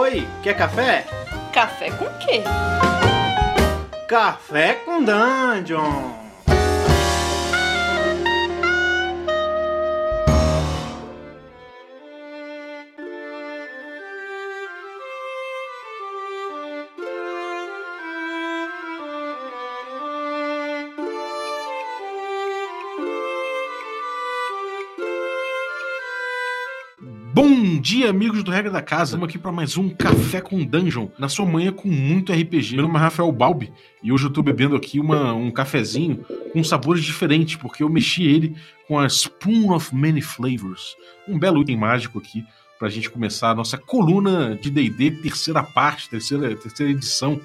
Oi, quer café? Café com quê? Café com Dungeon! Dia, amigos do Regra da Casa. Estamos aqui para mais um Café com Dungeon, na sua manhã com muito RPG. Meu nome é Rafael Balbi e hoje eu estou bebendo aqui uma, um cafezinho com sabores diferentes, porque eu mexi ele com a Spoon of Many Flavors. Um belo item mágico aqui para a gente começar a nossa coluna de D&D, terceira parte, terceira, terceira edição.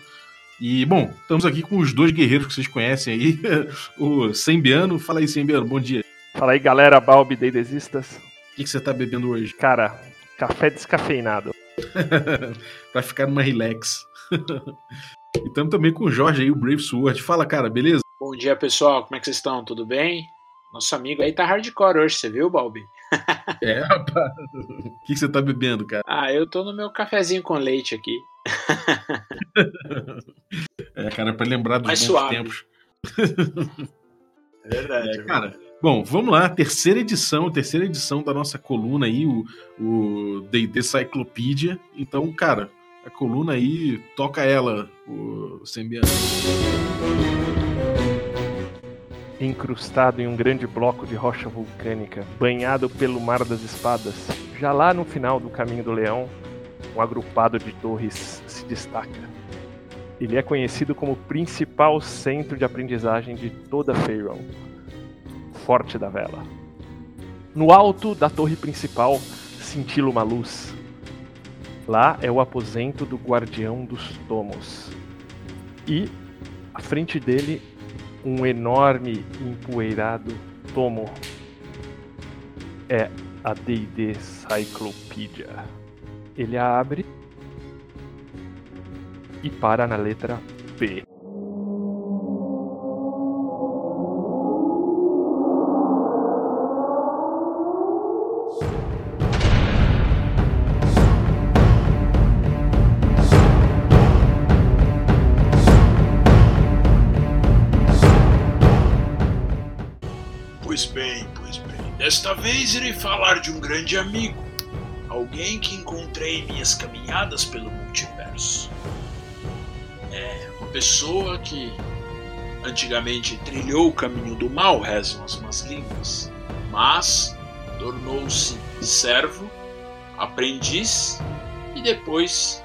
E, bom, estamos aqui com os dois guerreiros que vocês conhecem aí, o Sembiano. Fala aí, Sembiano, bom dia. Fala aí, galera, Balbi D&Desistas. O que, que você tá bebendo hoje? Cara, café descafeinado. pra ficar numa relax. e estamos também com o Jorge aí, o Brave Sword. Fala, cara, beleza? Bom dia, pessoal. Como é que vocês estão? Tudo bem? Nosso amigo aí tá hardcore hoje, você viu, Balbi? é, rapaz. O que, que você tá bebendo, cara? Ah, eu tô no meu cafezinho com leite aqui. é, cara, pra lembrar dos Mais bons suave. tempos. É verdade. É, cara, Bom, vamos lá, terceira edição, terceira edição da nossa coluna aí, o o D&D Cyclopedia. Então, cara, a coluna aí, toca ela, o Sembiano. Incrustado em um grande bloco de rocha vulcânica, banhado pelo Mar das Espadas, já lá no final do Caminho do Leão, um agrupado de torres se destaca. Ele é conhecido como o principal centro de aprendizagem de toda Faerun. Forte da Vela. No alto da torre principal cintila uma luz. Lá é o aposento do Guardião dos Tomos. E, à frente dele, um enorme empoeirado tomo. É a D&D Cyclopedia. Ele a abre e para na letra P. de um grande amigo. Alguém que encontrei em minhas caminhadas pelo multiverso. É uma pessoa que antigamente trilhou o caminho do mal, rezam as más línguas, mas tornou-se servo, aprendiz e depois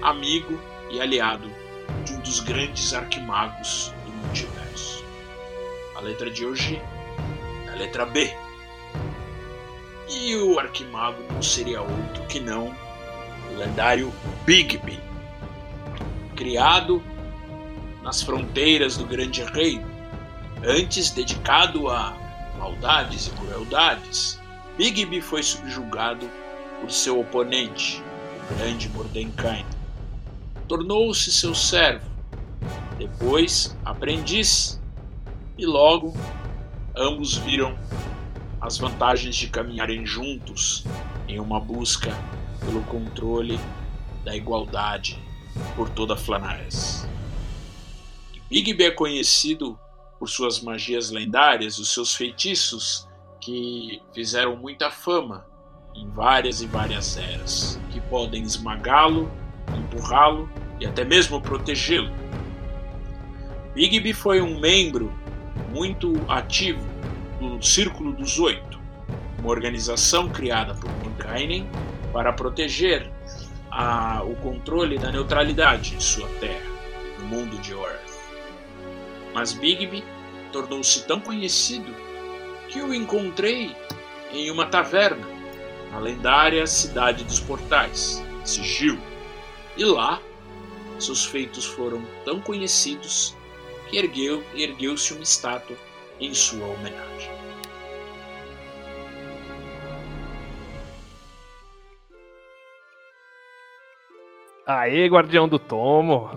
amigo e aliado de um dos grandes arquimagos do multiverso. A letra de hoje a letra B. E o arquimago não seria outro que não o lendário Bigby, criado nas fronteiras do Grande Reino, antes dedicado a maldades e crueldades. Bigby foi subjugado por seu oponente, o grande Mordenkainen. Tornou-se seu servo, depois aprendiz, e logo ambos viram as vantagens de caminharem juntos em uma busca pelo controle da igualdade por toda Flanares. Bigby é conhecido por suas magias lendárias, os seus feitiços que fizeram muita fama em várias e várias eras, que podem esmagá-lo, empurrá-lo e até mesmo protegê-lo. Bigby foi um membro muito ativo do Círculo dos Oito, uma organização criada por Morkainen para proteger a- o controle da neutralidade em sua terra, no mundo de Earth. Mas Bigby tornou-se tão conhecido que o encontrei em uma taverna na lendária Cidade dos Portais, Sigil. E lá, seus feitos foram tão conhecidos que ergueu- ergueu-se uma estátua em sua homenagem. Aê, Guardião do Tomo!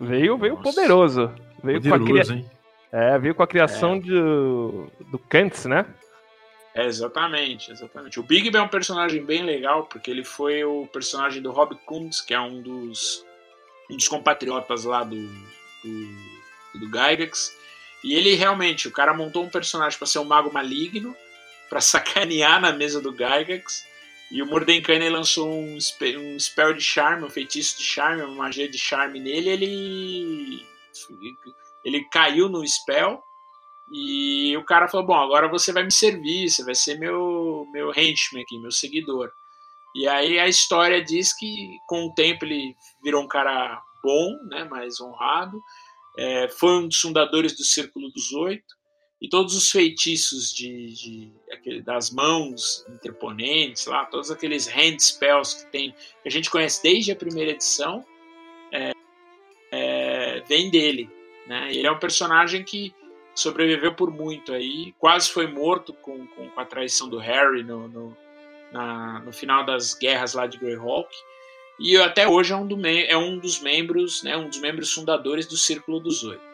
Veio, veio Nossa. poderoso. Veio com a cria... Poderoso, hein? É, veio com a criação do, do Kantz, né? É, exatamente, exatamente. O Bigby é um personagem bem legal, porque ele foi o personagem do Rob Kuntz, que é um dos, um dos compatriotas lá do, do, do Gygax. E ele realmente, o cara montou um personagem para ser um mago maligno, para sacanear na mesa do Gygax. E o Mordenkainen lançou um, um spell de charme, um feitiço de charme, uma magia de charme nele. Ele ele caiu no spell e o cara falou: Bom, agora você vai me servir, você vai ser meu, meu henchman aqui, meu seguidor. E aí a história diz que com o tempo ele virou um cara bom, né, mais honrado. É, foi um dos fundadores do Círculo dos Oito. E todos os feitiços de, de, das mãos interponentes, lá, todos aqueles hand spells que tem, que a gente conhece desde a primeira edição, é, é, vem dele. Né? Ele é um personagem que sobreviveu por muito aí, quase foi morto com, com, com a traição do Harry no, no, na, no final das guerras lá de Greyhawk. E até hoje é um, do, é um dos membros, né, um dos membros fundadores do Círculo dos Oito.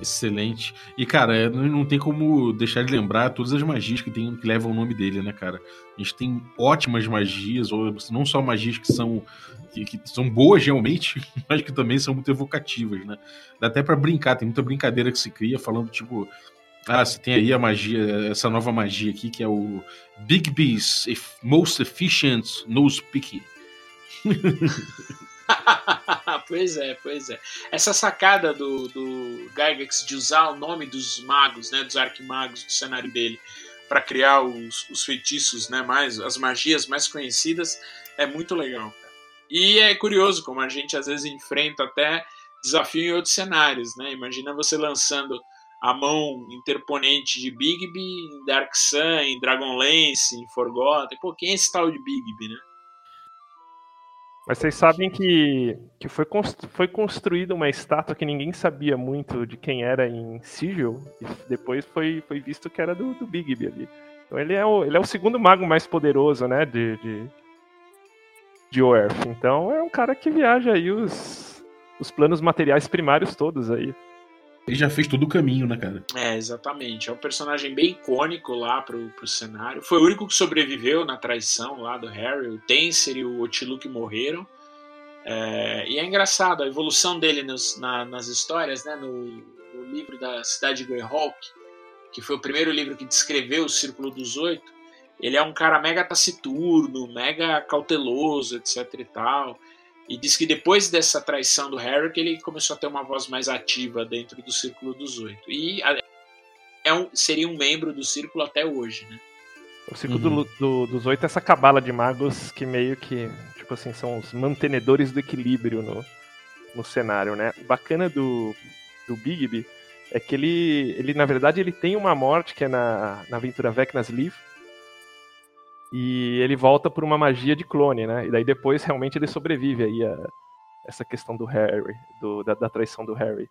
Excelente. E, cara, é, não tem como deixar de lembrar todas as magias que, tem, que levam o nome dele, né, cara? A gente tem ótimas magias, ou não só magias que são que, que são boas realmente, mas que também são muito evocativas, né? Dá até para brincar, tem muita brincadeira que se cria falando, tipo, ah, você tem aí a magia, essa nova magia aqui, que é o Big Beast Most Efficient Nose Picking. pois é, pois é. Essa sacada do, do Gygax de usar o nome dos magos, né, dos arquimagos do cenário dele, para criar os, os, feitiços, né, mais as magias mais conhecidas, é muito legal. Cara. E é curioso como a gente às vezes enfrenta até desafio em outros cenários, né? Imagina você lançando a mão interponente de Bigby em Dark Sun, em Dragonlance, em Forgotten. Pô, quem é esse tal de Bigby, né? Mas vocês sabem que, que foi, constru, foi construída uma estátua que ninguém sabia muito de quem era em Sigil, e depois foi, foi visto que era do, do Bigby ali. Então ele é, o, ele é o segundo mago mais poderoso, né, de, de, de Oerth. Então é um cara que viaja aí os, os planos materiais primários todos aí. Ele já fez todo o caminho, né, cara? É, exatamente. É um personagem bem icônico lá pro, pro cenário. Foi o único que sobreviveu na traição lá do Harry. O Tenser e o Otiluk morreram. É, e é engraçado a evolução dele nos, na, nas histórias, né? No, no, livro da Cidade de Greyhawk, que foi o primeiro livro que descreveu o Círculo dos Oito. Ele é um cara mega taciturno, mega cauteloso, etc e tal. E diz que depois dessa traição do Harry que ele começou a ter uma voz mais ativa dentro do Círculo dos Oito. E é um, seria um membro do Círculo até hoje, né? O Círculo uhum. do, do, dos Oito é essa cabala de magos que meio que, tipo assim, são os mantenedores do equilíbrio no, no cenário, né? O bacana do, do Bigby é que ele, ele, na verdade, ele tem uma morte que é na, na aventura Vecna's Leaf, e ele volta por uma magia de clone, né? E daí depois realmente ele sobrevive aí a essa questão do Harry, do, da, da, traição do Harry.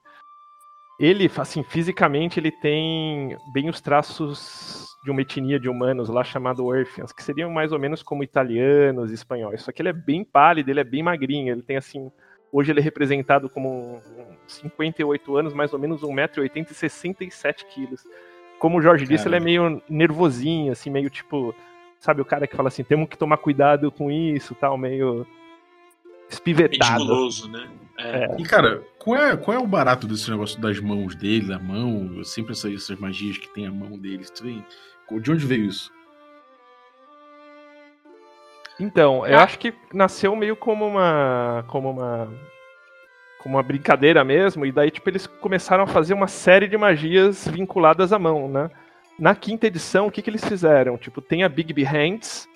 Ele, assim, fisicamente ele tem bem os traços de uma etnia de humanos lá chamado Orpheans, que seriam mais ou menos como italianos, espanhóis. Só que ele é bem pálido, ele é bem magrinho, ele tem assim, hoje ele é representado como um, um 58 anos, mais ou menos 1,80m e 67 quilos. Como o Jorge disse, ele é meio nervosinho, assim, meio tipo Sabe, o cara que fala assim, temos que tomar cuidado com isso, tal, meio espivetado. Né? É. É. E, cara, qual é, qual é o barato desse negócio das mãos dele, da mão, sempre essas, essas magias que tem a mão dele? De onde veio isso? Então, eu acho que nasceu meio como uma. como uma. como uma brincadeira mesmo, e daí, tipo, eles começaram a fazer uma série de magias vinculadas à mão, né? Na quinta edição, o que, que eles fizeram? Tipo, tem a Big Hands,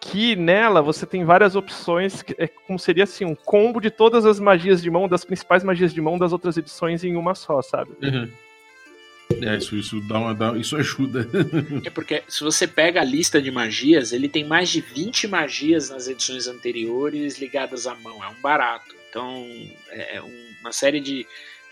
que nela você tem várias opções, que é como seria assim, um combo de todas as magias de mão, das principais magias de mão das outras edições em uma só, sabe? Uhum. É, isso, isso, dá uma, dá, isso ajuda. é porque se você pega a lista de magias, ele tem mais de 20 magias nas edições anteriores ligadas à mão. É um barato. Então, é uma série de,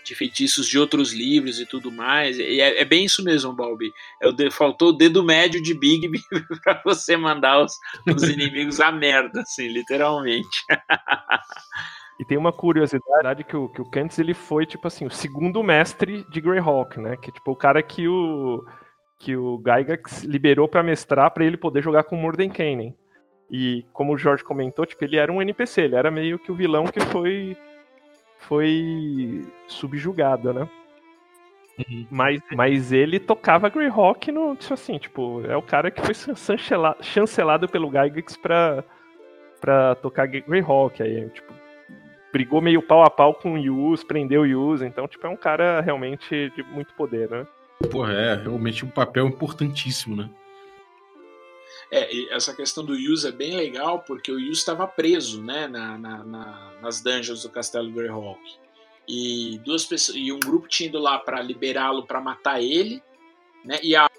de feitiços de outros livros e tudo mais. E é, é bem isso mesmo, Balbi. É o faltou o dedo médio de Bigby para você mandar os, os inimigos a merda, assim, literalmente. E tem uma curiosidade que o, que o Kantz ele foi, tipo assim, o segundo mestre de Greyhawk, né? Que tipo, o cara que o. que o Gygax liberou para mestrar para ele poder jogar com o Mordenkainen. E como o Jorge comentou, tipo, ele era um NPC, ele era meio que o vilão que foi foi subjugado, né? Uhum. Mas, mas ele tocava Greyhawk no. Tipo assim, tipo, é o cara que foi chancelado pelo Gygax pra, pra tocar Greyhawk. Aí, tipo, brigou meio pau a pau com o Yus, prendeu o Yus, então, tipo, é um cara realmente de muito poder, né? Porra, é, realmente um papel importantíssimo, né? É, essa questão do Yus é bem legal, porque o Yus estava preso, né, na, na, na, nas dungeons do Castelo Greyhawk e duas pessoas e um grupo tinha ido lá para liberá-lo para matar ele, né? E, a,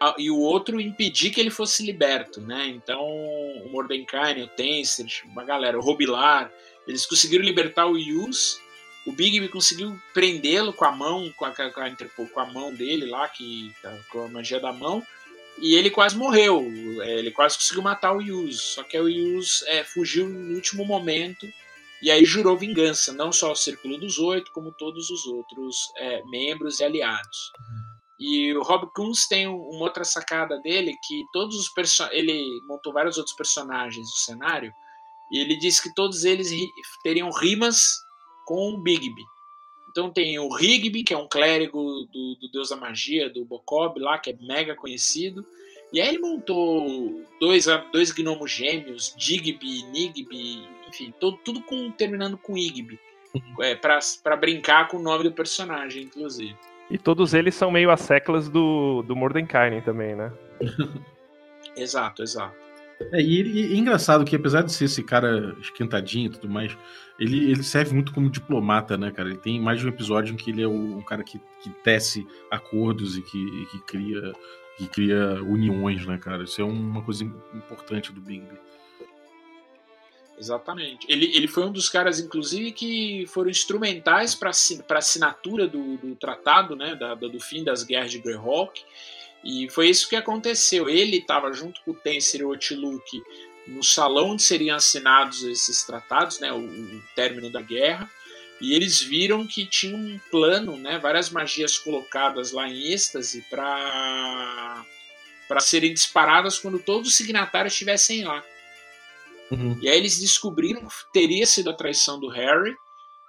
a, e o outro impedir que ele fosse liberto, né? Então o Mordecai, o Tenser, uma galera, o Robilar, eles conseguiram libertar o Yus. O Bigby conseguiu prendê-lo com a mão, com a, com a, com a mão dele lá, que com a magia da mão. E ele quase morreu. É, ele quase conseguiu matar o Yus. Só que o Yus é, fugiu no último momento e aí jurou vingança, não só o Círculo dos Oito, como todos os outros é, membros e aliados. E o Rob Coons tem uma outra sacada dele que todos os ele montou vários outros personagens do cenário e ele disse que todos eles ri teriam rimas com o Bigby. Então tem o Rigby, que é um clérigo do, do deus da magia, do Bokob lá, que é mega conhecido. E aí ele montou dois, dois gnomos gêmeos, Digby, Nigby, enfim, todo, tudo com, terminando com Igby. Uhum. É, para brincar com o nome do personagem, inclusive. E todos eles são meio as seclas do, do Mordenkainen também, né? exato, exato. É, e, e é engraçado que apesar de ser esse cara esquentadinho e tudo mais, ele, ele serve muito como diplomata, né, cara? Ele tem mais de um episódio em que ele é um cara que, que tece acordos e que, que cria que cria uniões, né, cara? Isso é uma coisa importante do Bigby. Exatamente. Ele, ele foi um dos caras, inclusive, que foram instrumentais para a assinatura do, do tratado, né, da, do fim das guerras de Greyhawk. E foi isso que aconteceu. Ele estava junto com o Tenser e o Otiluk no salão onde seriam assinados esses tratados, né, o, o término da guerra. E eles viram que tinha um plano, né, várias magias colocadas lá em êxtase para para serem disparadas quando todos os signatários estivessem lá. Uhum. E aí eles descobriram que teria sido a traição do Harry.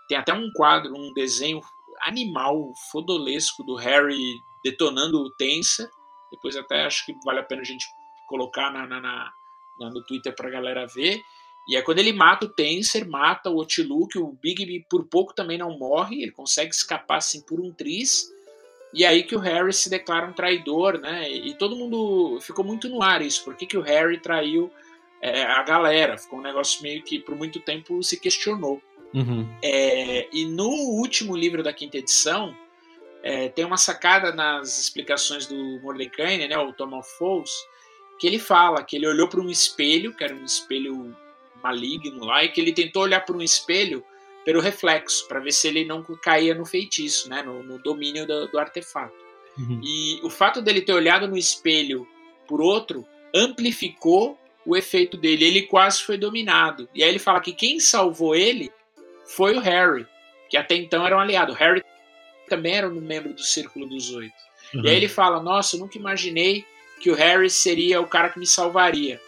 Tem até um quadro, um desenho animal, fodolesco do Harry detonando o Tensa. Depois até acho que vale a pena a gente colocar na, na, na, no Twitter pra galera ver. E é quando ele mata o Tenser, mata o Otiluk, o Bigby por pouco também não morre, ele consegue escapar assim por um tris. E aí que o Harry se declara um traidor, né? E todo mundo ficou muito no ar isso. Por que, que o Harry traiu é, a galera. Ficou um negócio meio que por muito tempo se questionou. Uhum. É, e no último livro da quinta edição, é, tem uma sacada nas explicações do Mordecai, né, o Thomas Foles, que ele fala que ele olhou para um espelho, que era um espelho maligno lá, e que ele tentou olhar para um espelho pelo reflexo, para ver se ele não caía no feitiço, né, no, no domínio do, do artefato. Uhum. E o fato dele ter olhado no espelho por outro amplificou o efeito dele. Ele quase foi dominado. E aí ele fala que quem salvou ele foi o Harry, que até então era um aliado. O Harry também era um membro do Círculo dos Oito. Uhum. E aí ele fala: Nossa, eu nunca imaginei que o Harry seria o cara que me salvaria.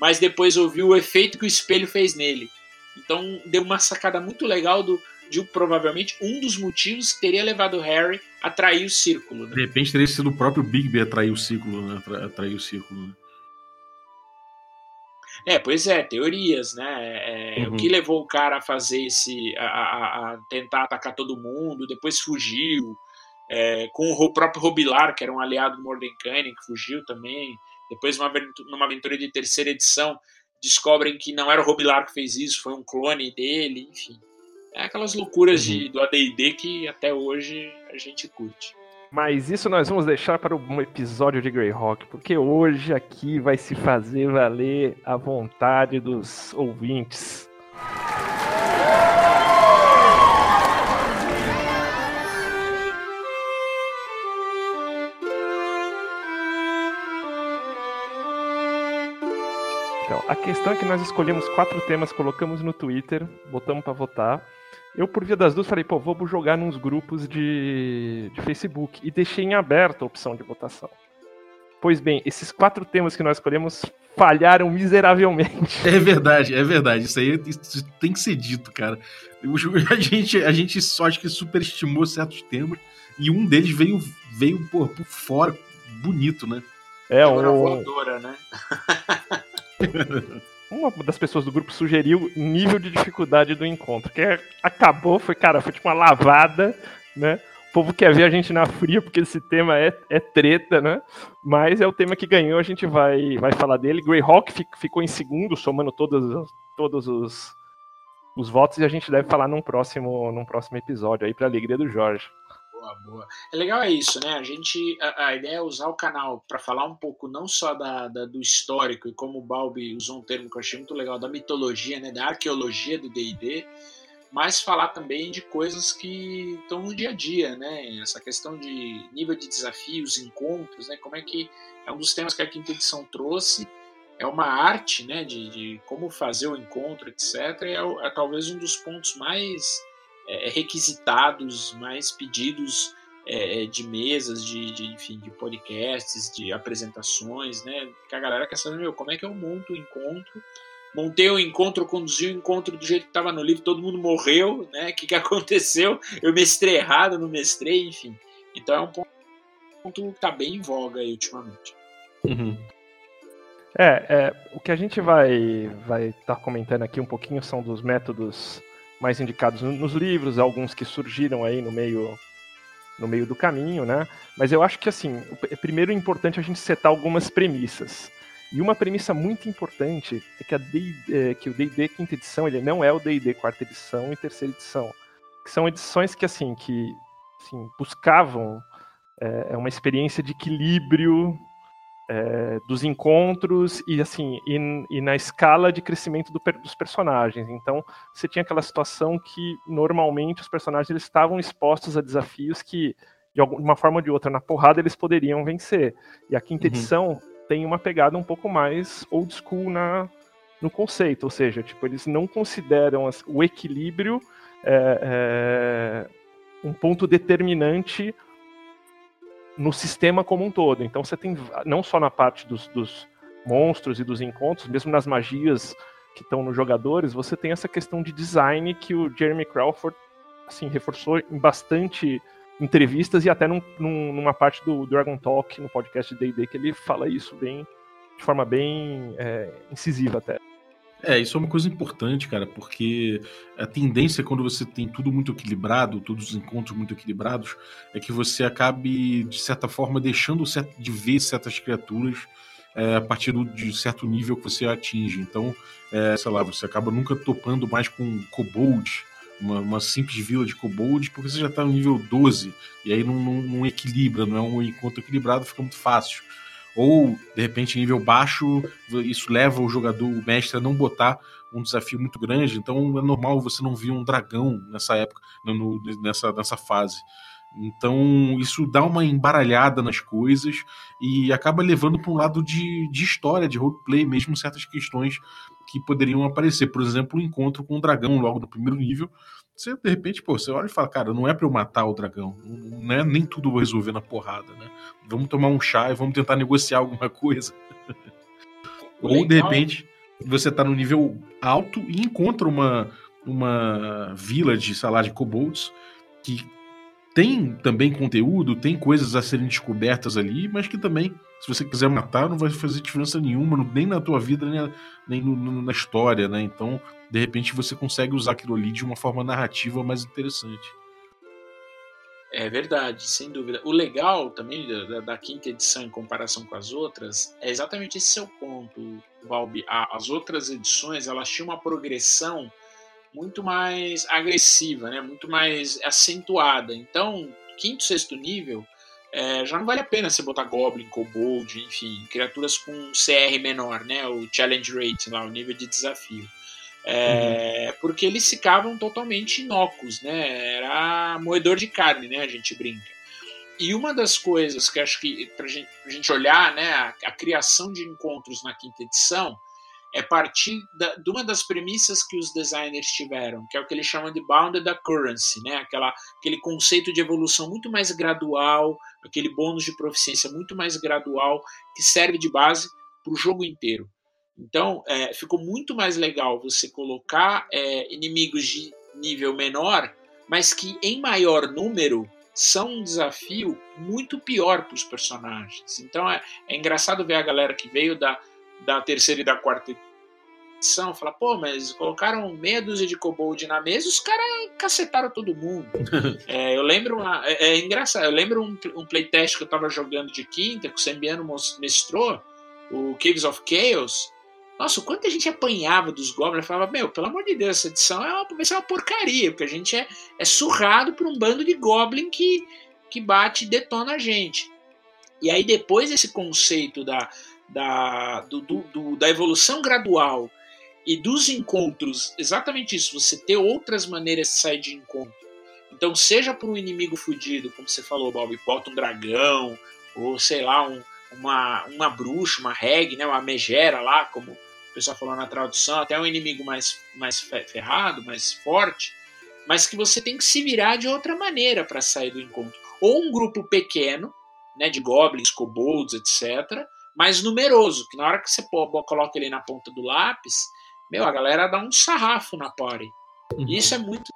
Mas depois ouviu o efeito que o espelho fez nele. Então deu uma sacada muito legal do, de provavelmente um dos motivos que teria levado o Harry a trair o círculo. Né? De repente teria sido o próprio Bigby a trair o círculo, né? atrair o círculo. Né? É, pois é, teorias, né? É, uhum. O que levou o cara a fazer esse. a, a, a tentar atacar todo mundo, depois fugiu. É, com o próprio Robilar, que era um aliado do Mordenkainen, que fugiu também. Depois, numa, numa aventura de terceira edição, descobrem que não era o Robilar que fez isso, foi um clone dele, enfim. É aquelas loucuras uhum. de, do AD&D que até hoje a gente curte. Mas isso nós vamos deixar para um episódio de Greyhawk, porque hoje aqui vai se fazer valer a vontade dos ouvintes. Então, a questão é que nós escolhemos quatro temas, colocamos no Twitter, botamos para votar. Eu, por via das duas, falei, pô, vou jogar nos grupos de, de Facebook. E deixei em aberto a opção de votação. Pois bem, esses quatro temas que nós escolhemos falharam miseravelmente. É verdade, é verdade. Isso aí isso tem que ser dito, cara. A gente, a gente só acho que superestimou certos temas e um deles veio, veio por, por fora, bonito, né? É, um... né? Uma das pessoas do grupo sugeriu nível de dificuldade do encontro, que é, acabou, foi, cara, foi tipo uma lavada, né? O povo quer ver a gente na fria, porque esse tema é, é treta, né? Mas é o tema que ganhou, a gente vai, vai falar dele. Greyhawk ficou em segundo, somando todos, todos os, os votos, e a gente deve falar num próximo, num próximo episódio aí, pra alegria do Jorge. Boa, boa. É legal é isso, né? A gente a, a ideia é usar o canal para falar um pouco não só da, da, do histórico e como o Balbi usou um termo que eu achei muito legal da mitologia, né? Da arqueologia do D&D, mas falar também de coisas que estão no dia a dia, né? Essa questão de nível de desafios, encontros, né? Como é que é um dos temas que a quinta edição trouxe. É uma arte, né? De, de como fazer o encontro, etc. É, é talvez um dos pontos mais é, requisitados, mais pedidos é, de mesas, de, de, enfim, de podcasts, de apresentações, né? Que a galera quer saber, meu, como é que eu monto o encontro? Montei o encontro, conduzi o encontro do jeito que estava no livro, todo mundo morreu, né? O que, que aconteceu? Eu mestrei errado, não mestrei, enfim. Então é um ponto que está bem em voga aí ultimamente. Uhum. É, é, o que a gente vai vai estar tá comentando aqui um pouquinho são dos métodos mais indicados nos livros, alguns que surgiram aí no meio no meio do caminho, né? Mas eu acho que assim, é primeiro é importante a gente setar algumas premissas. E uma premissa muito importante é que, a D, é, que o D&D quinta edição ele não é o D&D quarta edição e terceira edição, que são edições que assim que assim, buscavam é, uma experiência de equilíbrio é, dos encontros e assim e, e, na escala de crescimento do, dos personagens. Então você tinha aquela situação que normalmente os personagens eles estavam expostos a desafios que de alguma forma ou de outra na porrada eles poderiam vencer. E a quinta uhum. edição tem uma pegada um pouco mais old school na no conceito, ou seja, tipo eles não consideram o equilíbrio é, é, um ponto determinante no sistema como um todo. Então você tem não só na parte dos, dos monstros e dos encontros, mesmo nas magias que estão nos jogadores, você tem essa questão de design que o Jeremy Crawford assim reforçou em bastante entrevistas e até num, num, numa parte do Dragon Talk no podcast D&D que ele fala isso bem de forma bem é, incisiva até. É, isso é uma coisa importante, cara, porque a tendência quando você tem tudo muito equilibrado, todos os encontros muito equilibrados, é que você acabe, de certa forma, deixando de ver certas criaturas é, a partir de certo nível que você atinge. Então, é, sei lá, você acaba nunca topando mais com kobold, uma, uma simples vila de kobold, porque você já está no nível 12, e aí não, não, não equilibra, não é um encontro equilibrado, fica muito fácil ou de repente nível baixo, isso leva o jogador, o mestre, a não botar um desafio muito grande. Então é normal você não ver um dragão nessa época, no, nessa, nessa fase. Então isso dá uma embaralhada nas coisas e acaba levando para um lado de, de história, de roleplay, mesmo certas questões que poderiam aparecer. Por exemplo, o um encontro com um dragão logo no primeiro nível você, de repente, pô, você olha e fala, cara, não é para eu matar o dragão, não é nem tudo vou resolver na porrada, né? Vamos tomar um chá e vamos tentar negociar alguma coisa. Ou, de repente, você tá no nível alto e encontra uma, uma vila de, sei lá, de kobolds que tem também conteúdo, tem coisas a serem descobertas ali, mas que também, se você quiser matar, não vai fazer diferença nenhuma, nem na tua vida, nem, nem no, na história, né? Então, de repente você consegue usar aquilo ali de uma forma narrativa mais interessante. É verdade, sem dúvida. O legal também da, da, quinta edição em comparação com as outras é exatamente esse seu ponto, Valbi. As outras edições elas tinham uma progressão muito mais agressiva, né? muito mais acentuada. Então, quinto, sexto nível, é, já não vale a pena você botar Goblin, Kobold, enfim, criaturas com CR menor, né? o Challenge Rate, lá, o nível de desafio. É, uhum. Porque eles ficavam totalmente inócuos, né? Era moedor de carne, né? A gente brinca. E uma das coisas que acho que, para gente, a gente olhar, né, a, a, criação de encontros na quinta edição, é partir da, de uma das premissas que os designers tiveram, que é o que eles chamam de bounded occurrence, né? Aquela, aquele conceito de evolução muito mais gradual, aquele bônus de proficiência muito mais gradual, que serve de base para o jogo inteiro. Então, é, ficou muito mais legal você colocar é, inimigos de nível menor, mas que em maior número são um desafio muito pior para os personagens. Então é, é, engraçado ver a galera que veio da, da terceira e da quarta edição falar, pô, mas colocaram meia dúzia de kobold na mesa os caras cacetaram todo mundo. é, eu lembro, uma, é, é, engraçado, eu lembro um, um playtest que eu estava jogando de quinta, que o Sembiano mestrou, o Caves of Chaos, nossa, o quanto a gente apanhava dos Goblins, falava, meu, pelo amor de Deus, essa edição é uma, vai ser uma porcaria, porque a gente é, é surrado por um bando de Goblin que, que bate e detona a gente. E aí depois esse conceito da, da, do, do, da evolução gradual e dos encontros, exatamente isso, você ter outras maneiras de sair de encontro. Então, seja por um inimigo fudido, como você falou, Bob, bota um dragão, ou sei lá, um, uma, uma bruxa, uma reg, né, uma megera lá, como o pessoal falou na tradução, até um inimigo mais, mais ferrado, mais forte, mas que você tem que se virar de outra maneira para sair do encontro. Ou um grupo pequeno, né, de goblins, kobolds, etc., mais numeroso, que na hora que você coloca ele na ponta do lápis, meu, a galera dá um sarrafo na party. Uhum. Isso é muito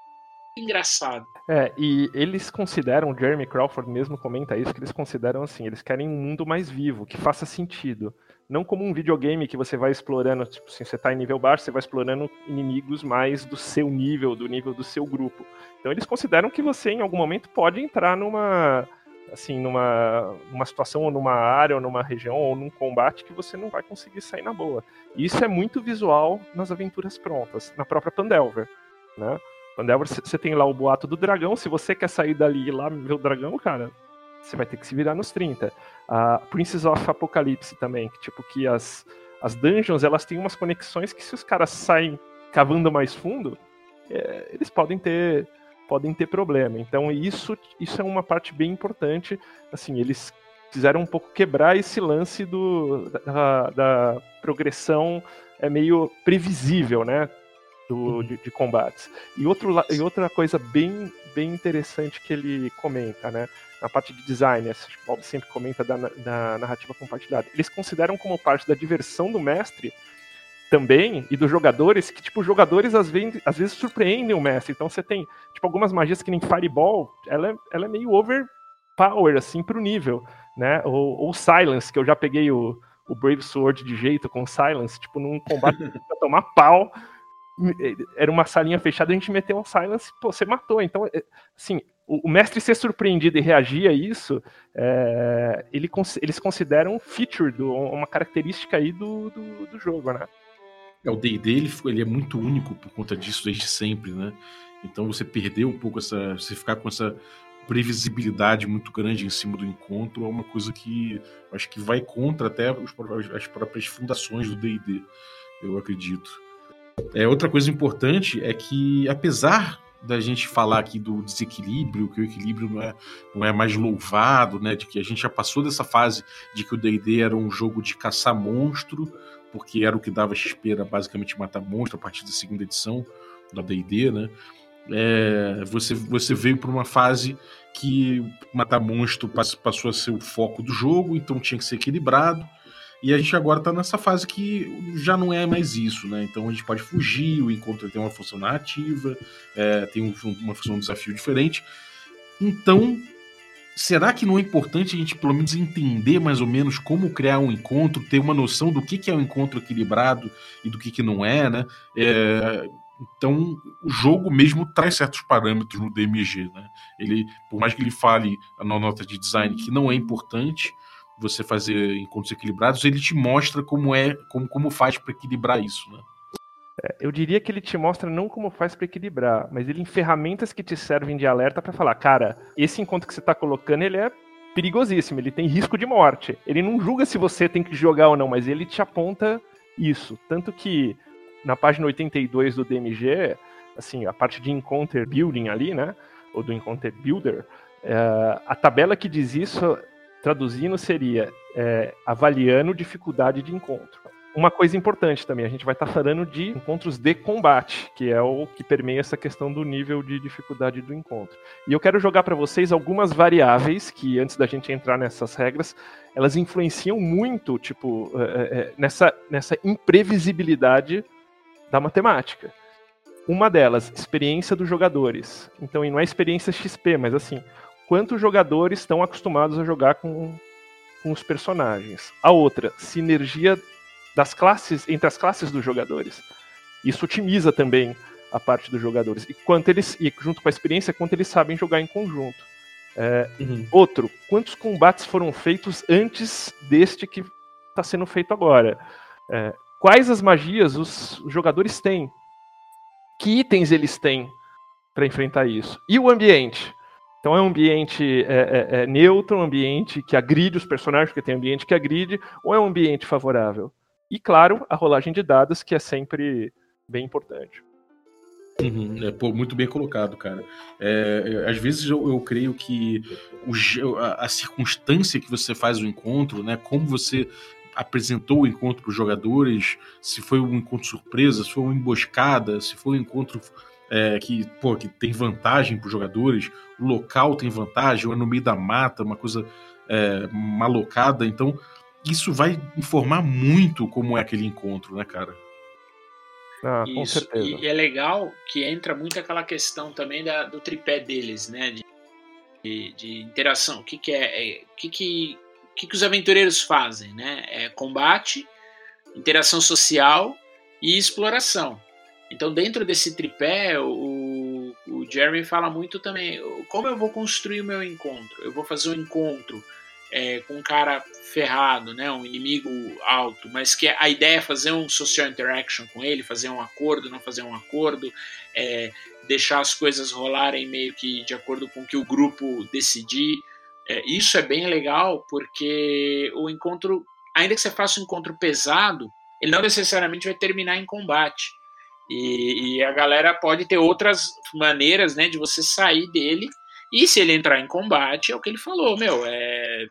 engraçado. É, e eles consideram, o Jeremy Crawford mesmo comenta isso, que eles consideram assim, eles querem um mundo mais vivo, que faça sentido não como um videogame que você vai explorando, tipo assim, você tá em nível baixo, você vai explorando inimigos mais do seu nível, do nível do seu grupo. Então eles consideram que você em algum momento pode entrar numa assim, numa, numa situação ou numa área ou numa região ou num combate que você não vai conseguir sair na boa. E isso é muito visual nas aventuras prontas, na própria Pandelver, né? Pandelver, você tem lá o boato do dragão, se você quer sair dali e ir lá ver o dragão, cara, você vai ter que se virar nos 30. A Princess of Apocalypse também, que tipo que as, as dungeons elas têm umas conexões que se os caras saem cavando mais fundo, é, eles podem ter podem ter problema. Então isso isso é uma parte bem importante. Assim, eles quiseram um pouco quebrar esse lance do da, da progressão é meio previsível, né? Do, uhum. de, de, combates. E, outro, e outra coisa bem, bem interessante que ele comenta, né? na parte de design, acho que o Bob sempre comenta da, da narrativa compartilhada. Eles consideram como parte da diversão do mestre também, e dos jogadores, que, tipo, os jogadores às vezes, às vezes surpreendem o mestre. Então você tem, tipo, algumas magias que nem Fireball, ela é, ela é meio overpower, assim, pro nível, né? Ou, ou Silence, que eu já peguei o, o Brave Sword de jeito com Silence, tipo, num combate pra tomar pau. Era uma salinha fechada, a gente meteu um Silence, pô, você matou. Então, é, assim, o, mestre ser surpreendido e reagir a isso, é, ele, eles consideram um feature, do, uma característica aí do, do, do jogo, né? É, o D&D ele, ele é muito único por conta disso desde sempre, né? Então você perder um pouco essa, você ficar com essa previsibilidade muito grande em cima do encontro é uma coisa que acho que vai contra até as próprias fundações do D&D, eu acredito. É, outra coisa importante é que apesar da gente falar aqui do desequilíbrio, que o equilíbrio não é, não é mais louvado, né? De que a gente já passou dessa fase de que o D&D era um jogo de caçar monstro, porque era o que dava XP, era basicamente matar monstro a partir da segunda edição da D&D, né? É, você, você veio para uma fase que matar monstro passou a ser o foco do jogo, então tinha que ser equilibrado. E a gente agora está nessa fase que já não é mais isso, né? Então a gente pode fugir, o encontro tem uma função narrativa, é, tem um, uma função um desafio diferente. Então, será que não é importante a gente pelo menos entender mais ou menos como criar um encontro, ter uma noção do que, é um encontro equilibrado e do que, que não é, né? É, então, o jogo mesmo traz certos parâmetros no DMG, né? Ele, por mais que ele fale na nota de design que não é importante, você fazer encontros equilibrados, ele te mostra como é, como, como faz para equilibrar isso, né? É, eu diria que ele te mostra não como faz para equilibrar, mas ele em ferramentas que te servem de alerta para falar, cara, esse encontro que você está colocando, ele é perigosíssimo, ele tem risco de morte. Ele não julga se você tem que jogar ou não, mas ele te aponta isso. Tanto que na página 82 do DMG, assim, a parte de Encounter Building ali, né, ou do Encounter Builder, é, a tabela que diz isso traduzindo seria é, avaliando dificuldade de encontro. Uma coisa importante também, a gente vai estar tá falando de encontros de combate, que é o que permeia essa questão do nível de dificuldade do encontro. E eu quero jogar para vocês algumas variáveis que, antes da gente entrar nessas regras, elas influenciam muito, tipo, é, é, nessa, nessa imprevisibilidade da matemática. Uma delas, experiência dos jogadores. Então, e não é experiência XP, mas assim, quantos jogadores estão acostumados a jogar com, com os personagens. A outra, sinergia das classes entre as classes dos jogadores. Isso otimiza também a parte dos jogadores. E quanto eles, e junto com a experiência, quanto eles sabem jogar em conjunto. É, uhum. Outro, quantos combates foram feitos antes deste que está sendo feito agora? É, quais as magias os jogadores têm? Que itens eles têm para enfrentar isso? E o ambiente? Então é um ambiente é, é, é, neutro, um ambiente que agride os personagens, porque tem ambiente que agride, ou é um ambiente favorável? E, claro, a rolagem de dados, que é sempre bem importante. Uhum, é, pô, muito bem colocado, cara. É, é às vezes eu, eu creio que o, a, a, circunstância que você faz o encontro, né, como você apresentou o encontro para os jogadores, se foi um encontro surpresa, se foi uma emboscada, se foi um encontro é, que, pô, que tem vantagem para os jogadores, o local tem vantagem, ou é no meio da mata, uma coisa é, malocada. Então, isso vai informar muito como é aquele encontro, né, cara? Ah, com isso. certeza. E é legal que entra muito aquela questão também da, do tripé deles, né? De, de, de interação. O que, que é. é que, que, que, que os aventureiros fazem, né? É combate, interação social e exploração. Então, dentro desse tripé, o, o Jeremy fala muito também como eu vou construir o meu encontro. Eu vou fazer um encontro é, com um cara ferrado, né, um inimigo alto, mas que a ideia é fazer um social interaction com ele, fazer um acordo, não fazer um acordo, é, deixar as coisas rolarem meio que de acordo com o que o grupo decidir. É, isso é bem legal porque o encontro, ainda que você faça um encontro pesado, ele não necessariamente vai terminar em combate. E, e a galera pode ter outras maneiras né, de você sair dele e se ele entrar em combate, é o que ele falou, meu, é,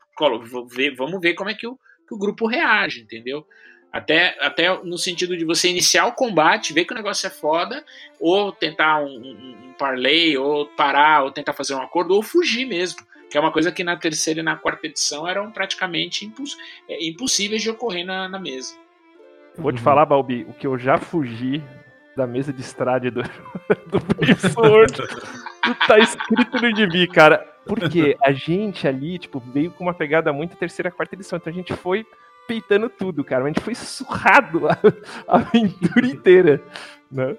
vamos ver como é que o, que o grupo reage, entendeu? Até, até no sentido de você iniciar o combate, ver que o negócio é foda, ou tentar um, um, um parlay, ou parar, ou tentar fazer um acordo, ou fugir mesmo. Que é uma coisa que na terceira e na quarta edição eram praticamente imposs é, impossíveis de ocorrer na, na mesa. Vou te falar, Balbi, o que eu já fugi da mesa de estrade do, do tá escrito no gibi, cara. Porque a gente ali, tipo, veio com uma pegada muito terceira, quarta edição. Então a gente foi peitando tudo, cara. A gente foi surrado a, a aventura inteira, né?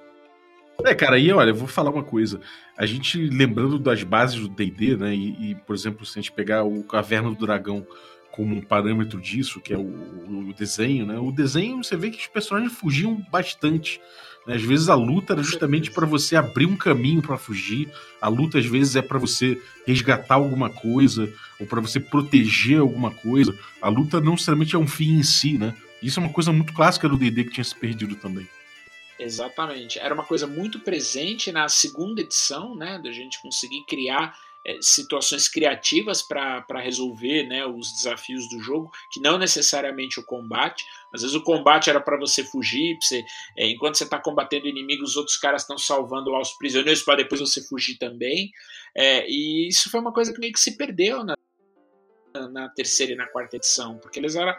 É, cara, e olha, eu vou falar uma coisa. A gente, lembrando das bases do D&D, né, e, e, por exemplo, se a gente pegar o Caverna do Dragão como um parâmetro disso, que é o, o desenho, né, o desenho, você vê que os personagens fugiam bastante? Às vezes a luta era justamente para você abrir um caminho para fugir. A luta às vezes é para você resgatar alguma coisa ou para você proteger alguma coisa. A luta não necessariamente é um fim em si, né? Isso é uma coisa muito clássica do D&D que tinha se perdido também. Exatamente. Era uma coisa muito presente na segunda edição, né? Da gente conseguir criar situações criativas para resolver né, os desafios do jogo, que não necessariamente o combate. Às vezes o combate era para você fugir, você, é, enquanto você está combatendo inimigos, os outros caras estão salvando lá os prisioneiros para depois você fugir também. É, e isso foi uma coisa que meio que se perdeu na, na terceira e na quarta edição, porque eles eram,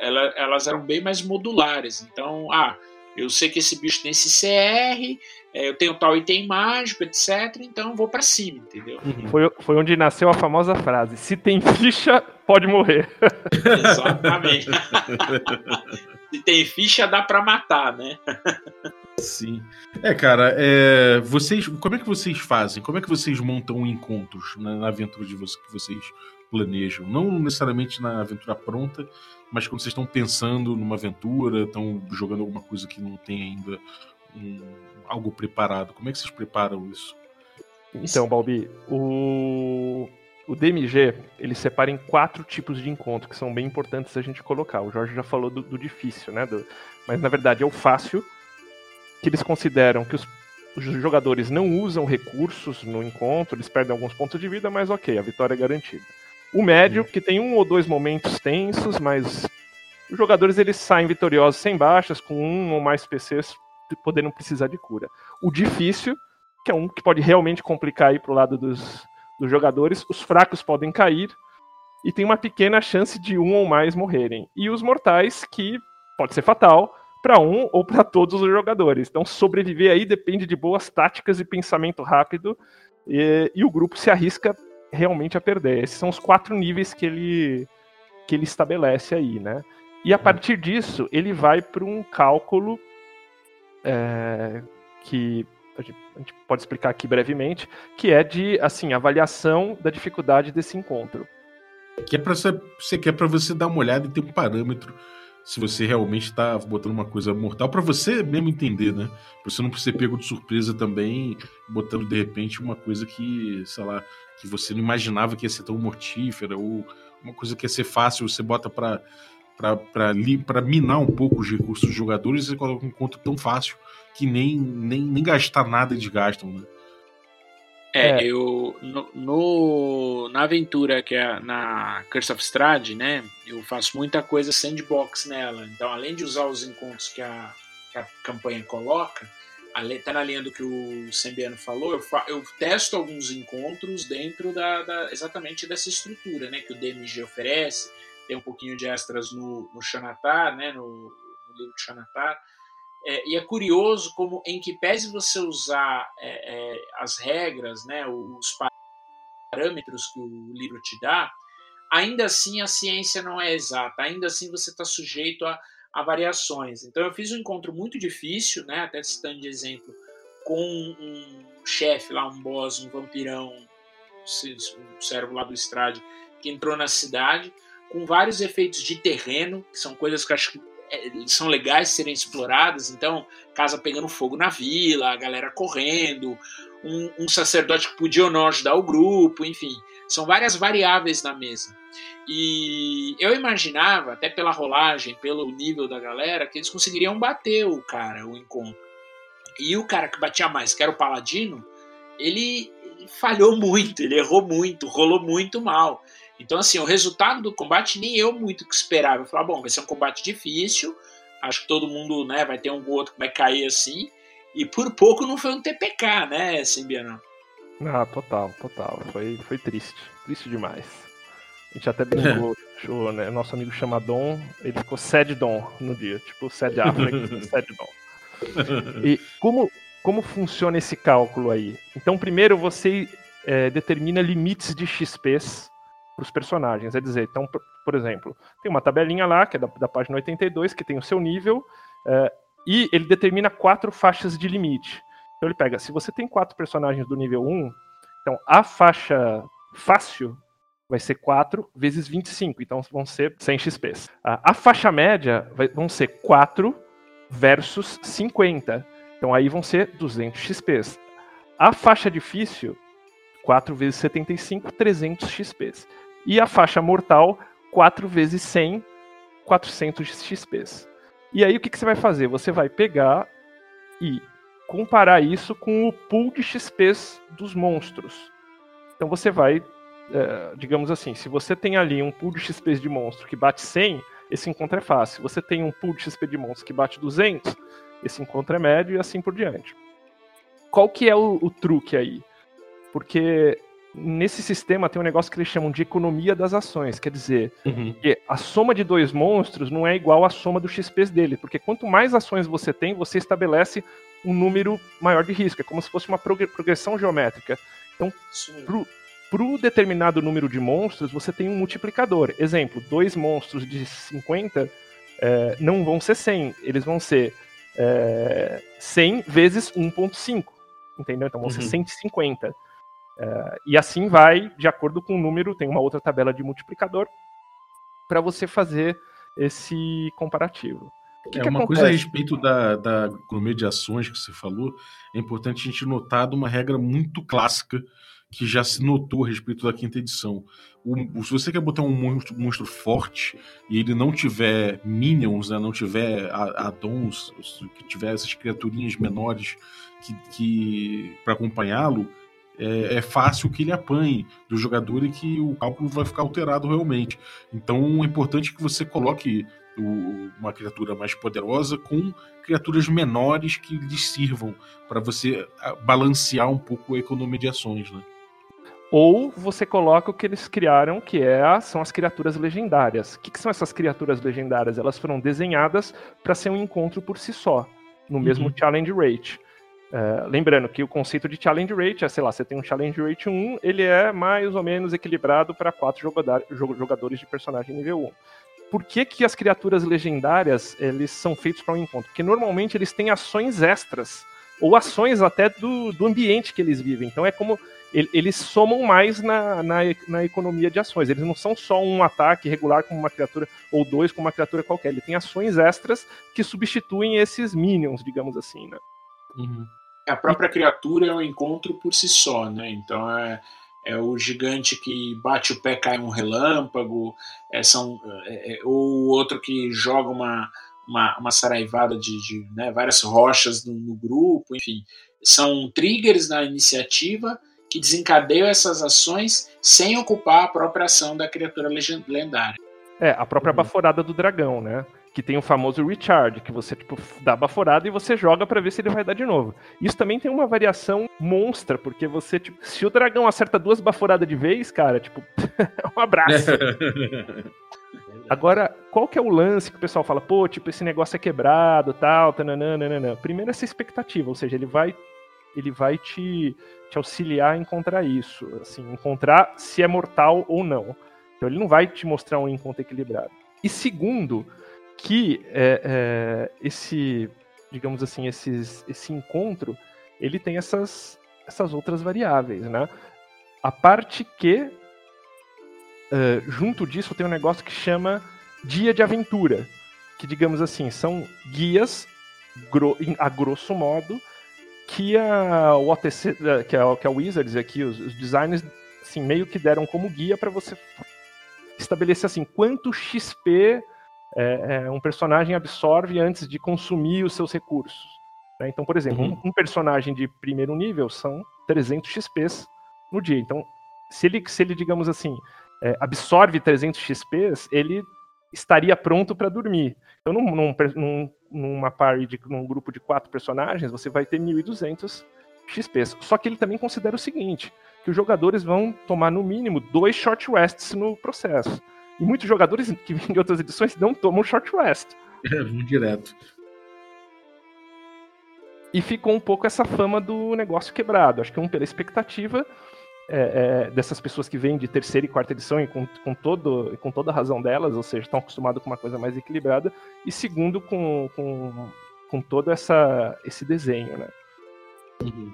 elas eram bem mais modulares. Então, ah, eu sei que esse bicho tem esse CR, é, eu tenho tal item mágico, etc. Então vou para cima, entendeu? Uhum. Foi, foi onde nasceu a famosa frase: se tem ficha, pode morrer. Exatamente. se tem ficha, dá para matar, né? Sim. É, cara, é, vocês, como é que vocês fazem? Como é que vocês montam encontros na, na aventura de vocês, que vocês planejam? Não necessariamente na aventura pronta, mas quando vocês estão pensando numa aventura, estão jogando alguma coisa que não tem ainda um, algo preparado. Como é que vocês preparam isso? Então, Balbi, o, o DMG ele separa em quatro tipos de encontro que são bem importantes a gente colocar. O Jorge já falou do, do difícil, né? Do, mas na verdade é o fácil, que eles consideram que os, os, jogadores não usam recursos no encontro, eles perdem alguns pontos de vida, mas ok, a vitória é garantida. O médio, que tem um ou dois momentos tensos, mas os jogadores eles saem vitoriosos sem baixas, com um ou mais PCs podendo precisar de cura. O difícil, que é um que pode realmente complicar aí pro lado dos, dos jogadores, os fracos podem cair e tem uma pequena chance de um ou mais morrerem. E os mortais, que pode ser fatal para um ou para todos os jogadores. Então sobreviver aí depende de boas táticas e pensamento rápido e, e o grupo se arrisca realmente a perder. Esses são os quatro níveis que ele que ele estabelece aí, né? E a uhum. partir disso, ele vai para um cálculo é, que a gente pode explicar aqui brevemente, que é de assim avaliação da dificuldade desse encontro. Que é para você quer para você dar uma olhada e ter um parâmetro se você realmente está botando uma coisa mortal para você mesmo entender, né? Pra você não ser pego de surpresa também, botando de repente uma coisa que, sei lá, que você não imaginava que ia ser tão mortífera ou uma coisa que ia ser fácil, você bota para para minar um pouco os recursos dos jogadores, você coloca um encontro tão fácil que nem, nem, nem gastar nada eles gastam, né? É, é, eu no, no, na aventura que é na Curse of Strahd, né, eu faço muita coisa sandbox nela. Então, além de usar os encontros que a, que a campanha coloca, tá na linha do que o Sembiano falou, eu, fa, eu testo alguns encontros dentro da, da, exatamente dessa estrutura, né, que o DMG oferece. Tem um pouquinho de extras no, no Xanatar, né, no, no livro de Xanatar é, e é curioso como, em que pese você usar é, é, as regras, né, os parâmetros que o livro te dá, ainda assim a ciência não é exata, ainda assim você está sujeito a, a, variações. Então eu fiz um encontro muito difícil, né, até citando de exemplo, com um chefe lá, um boss, um vampirão, um servo lá do Estrade, que entrou na cidade, com vários efeitos de terreno, que são coisas que acho que são legais de serem exploradas. Então, casa pegando fogo na vila, a galera correndo, um, um sacerdote que podia ou não ajudar o grupo, enfim. São várias variáveis na mesa. E eu imaginava, até pela rolagem, pelo nível da galera, que eles conseguiriam bater o cara, o encontro. E o cara que batia mais, que era o Paladino, ele falhou muito, ele errou muito, rolou muito mal. Então, assim, o resultado do combate nem eu muito que esperava. Eu falava, bom, vai ser um combate difícil, acho que todo mundo né, vai ter um outro que vai cair assim. E por pouco não foi um TPK, né, Simbiano? Ah, total, total. Foi, foi triste. Triste demais. A gente até brincou, né? Nosso amigo chama Dom, ele ficou Sad Dom no dia, tipo Sad Affleck, Sad Dom. E como, como funciona esse cálculo aí? Então, primeiro você é, determina limites de XPs para os personagens. É dizer, então, por exemplo, tem uma tabelinha lá, que é da, da página 82, que tem o seu nível, é, e ele determina quatro faixas de limite. Então ele pega, se você tem quatro personagens do nível 1, então a faixa fácil vai ser 4 vezes 25, então vão ser 100 XPs. A, a faixa média vai, vão ser 4 versus 50, então aí vão ser 200 XPs. A faixa difícil, 4 vezes 75, 300 XPs. E a faixa mortal, 4 vezes 100, 400 XPs. E aí o que, que você vai fazer? Você vai pegar e comparar isso com o pool de XPs dos monstros. Então você vai, é, digamos assim, se você tem ali um pool de XPs de monstro que bate 100, esse encontro é fácil. Você tem um pool de XP de monstro que bate 200, esse encontro é médio e assim por diante. Qual que é o, o truque aí? Porque nesse sistema tem um negócio que eles chamam de economia das ações, quer dizer, uhum. que a soma de dois monstros não é igual à soma dos XPs dele, porque quanto mais ações você tem, você estabelece um número maior de risco, é como se fosse uma progressão geométrica. Então, para o determinado número de monstros, você tem um multiplicador. Exemplo, dois monstros de 50 é, não vão ser 100, eles vão ser é, 100 vezes 1.5, entendeu? Então vão uhum. ser 150. Uh, e assim vai, de acordo com o número, tem uma outra tabela de multiplicador para você fazer esse comparativo. Que é que uma acontece? coisa a respeito da, da economia de ações que você falou, é importante a gente notar de uma regra muito clássica que já se notou a respeito da quinta edição. O, se você quer botar um monstro, monstro, forte e ele não tiver minions, né, não tiver addons, que tiver essas criaturinhas menores que, que para acompanhá-lo, é, é, fácil que ele apanhe do jogador e que o cálculo vai ficar alterado realmente. Então é importante que você coloque uma criatura mais poderosa com criaturas menores que lhes sirvam para você balancear um pouco a economia de ações, né? Ou você coloca o que eles criaram, que é, são as criaturas legendárias. O que, que são essas criaturas legendárias? Elas foram desenhadas para ser um encontro por si só, no mesmo uhum. challenge rate. É, lembrando que o conceito de challenge rate é, sei lá, você tem um challenge rate 1, ele é mais ou menos equilibrado para quatro jogadores de personagem nível 1. Por que, que as criaturas legendárias eles são feitos para um encontro? Porque normalmente eles têm ações extras, ou ações até do, do ambiente que eles vivem. Então é como eles somam mais na, na, na, economia de ações. Eles não são só um ataque regular com uma criatura, ou dois com uma criatura qualquer. Ele tem ações extras que substituem esses minions, digamos assim, né? Uhum. A própria criatura é um encontro por si só, né? Então é, é o gigante que bate o pé, cai um relâmpago, é, são, é, é, ou o outro que joga uma, uma, uma saraivada de, de né, várias rochas no, no grupo, enfim. São triggers na iniciativa que desencadeiam essas ações sem ocupar a própria ação da criatura lendária. É, a própria uhum. baforada do dragão, né? Que tem o famoso recharge, que você tipo, dá a baforada e você joga para ver se ele vai dar de novo. Isso também tem uma variação monstra, porque você, tipo, se o dragão acerta duas baforadas de vez, cara, tipo, um abraço. Agora, qual que é o lance que o pessoal fala, pô, tipo, esse negócio é quebrado, tal, tananana, Primeiro essa expectativa, ou seja, ele vai ele vai te, te auxiliar a encontrar isso, assim, encontrar se é mortal ou não. Então ele não vai te mostrar um encontro equilibrado. E segundo, que é, é, esse, digamos assim, esses, esse encontro, ele tem essas, essas outras variáveis, né? A parte que, uh, junto disso, tem um negócio que chama dia de aventura, que, digamos assim, são guias, a grosso modo, que a o OTC, é, que é, que é o Wizards aqui, os, os designers, assim, meio que deram como guia para você estabelecer assim quanto XP é, é, um personagem absorve antes de consumir os seus recursos. Né? Então, por exemplo, uhum. um, um, personagem de primeiro nível são 300 XPs no dia. Então, se ele, se ele digamos assim, é, absorve 300 XPs, ele estaria pronto para dormir. Então, num, num, num, numa party, de, num grupo de quatro personagens, você vai ter 1.200 XPs. Só que ele também considera o seguinte, que os jogadores vão tomar no mínimo dois short rests no processo. E muitos jogadores que vêm de outras edições não tomam short rest. É, vão direto. E ficou um pouco essa fama do negócio quebrado. Acho que um pela expectativa é, é, dessas pessoas que vêm de terceira e quarta edição e com, com, todo, com toda a razão delas, ou seja, estão acostumados com uma coisa mais equilibrada, e segundo, com, com, com todo essa, esse desenho, né? Uhum.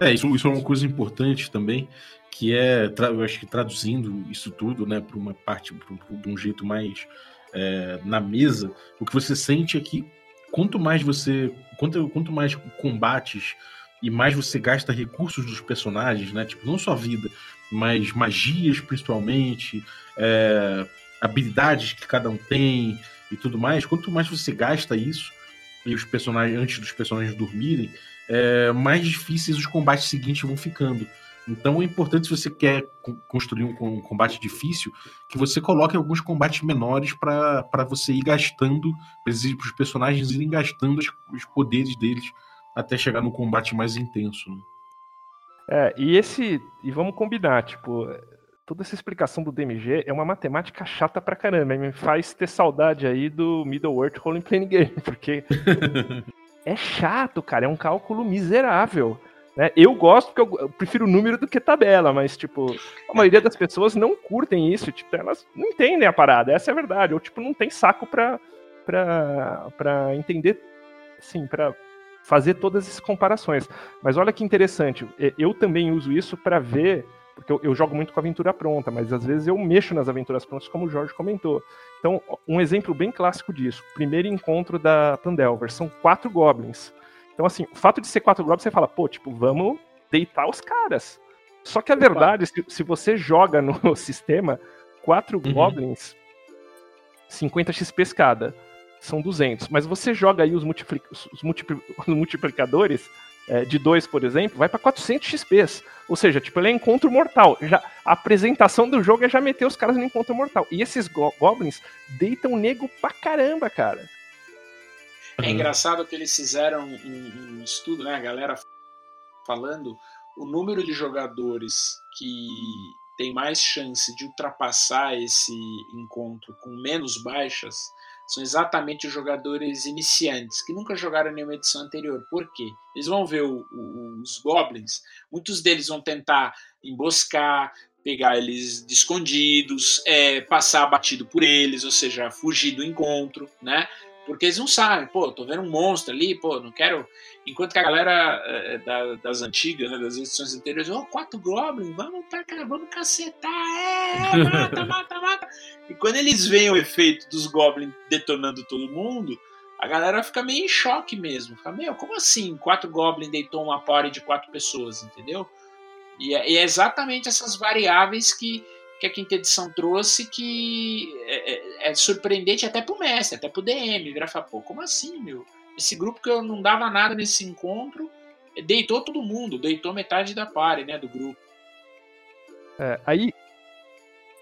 É, isso, isso é uma coisa importante também, que é, eu acho que traduzindo isso tudo, né, para uma parte, de um jeito mais é, na mesa, o que você sente é que quanto mais você, quanto, quanto mais combates e mais você gasta recursos dos personagens, né? Tipo, não só vida, mas magias principalmente, é, habilidades que cada um tem e tudo mais. Quanto mais você gasta isso e os personagens antes dos personagens dormirem, é, mais difíceis os combates seguintes vão ficando. Então é importante se você quer construir um combate difícil que você coloque alguns combates menores para você ir gastando, para os personagens irem gastando os, poderes deles até chegar no combate mais intenso. Né? É, e esse. E vamos combinar, tipo, toda essa explicação do DMG é uma matemática chata pra caramba. Me faz ter saudade aí do Middle Earth Role Playing Game, porque é chato, cara. É um cálculo miserável. Né? Eu gosto porque eu prefiro número do que tabela, mas, tipo, a maioria das pessoas não curtem isso. Tipo, elas não entendem a parada, essa é a verdade. Ou, tipo, não tem saco pra, pra, pra entender, assim, pra fazer todas essas comparações. Mas olha que interessante, eu também uso isso para ver, porque eu, eu, jogo muito com aventura pronta, mas às vezes eu mexo nas aventuras prontas, como o Jorge comentou. Então, um exemplo bem clássico disso, primeiro encontro da Pandelver, são quatro goblins. Então, assim, o fato de ser quatro goblins, você fala, pô, tipo, vamos deitar os caras. Só que a verdade, se, se você joga no sistema, quatro uhum. goblins, 50 XP cada são 200. Mas você joga aí os, os, multipli os multiplicadores, é, de 2, por exemplo, vai para 400 XPs. Ou seja, tipo, ele é encontro mortal. Já, a apresentação do jogo é já meter os caras no encontro mortal. E esses go goblins deitam nego pra caramba, cara. É engraçado que eles fizeram um, um estudo, né? A galera falando o número de jogadores que tem mais chance de ultrapassar esse encontro com menos baixas são exatamente os jogadores iniciantes, que nunca jogaram nenhuma edição anterior. Por quê? Eles vão ver o, o, os goblins, muitos deles vão tentar emboscar, pegar eles de escondidos, é, passar batido por eles, ou seja, fugir do encontro, né? Porque eles não sabem, pô, tô vendo um monstro ali, pô, não quero. Enquanto que a galera é, da, das antigas, né, das edições anteriores, oh, quatro Goblins, vamos pra cá, vamos cacetar, é, mata, mata, mata. E quando eles veem o efeito dos Goblins detonando todo mundo, a galera fica meio em choque mesmo. Fica, meu, como assim? Quatro Goblins deitou uma party de quatro pessoas, entendeu? E é, e é exatamente essas variáveis que que a quinta edição trouxe que é, é, é surpreendente até pro mestre, até pro DM. Vira falar, pô, como assim, meu? Esse grupo que eu não dava nada nesse encontro deitou todo mundo, deitou metade da pare, né, do grupo. É, aí.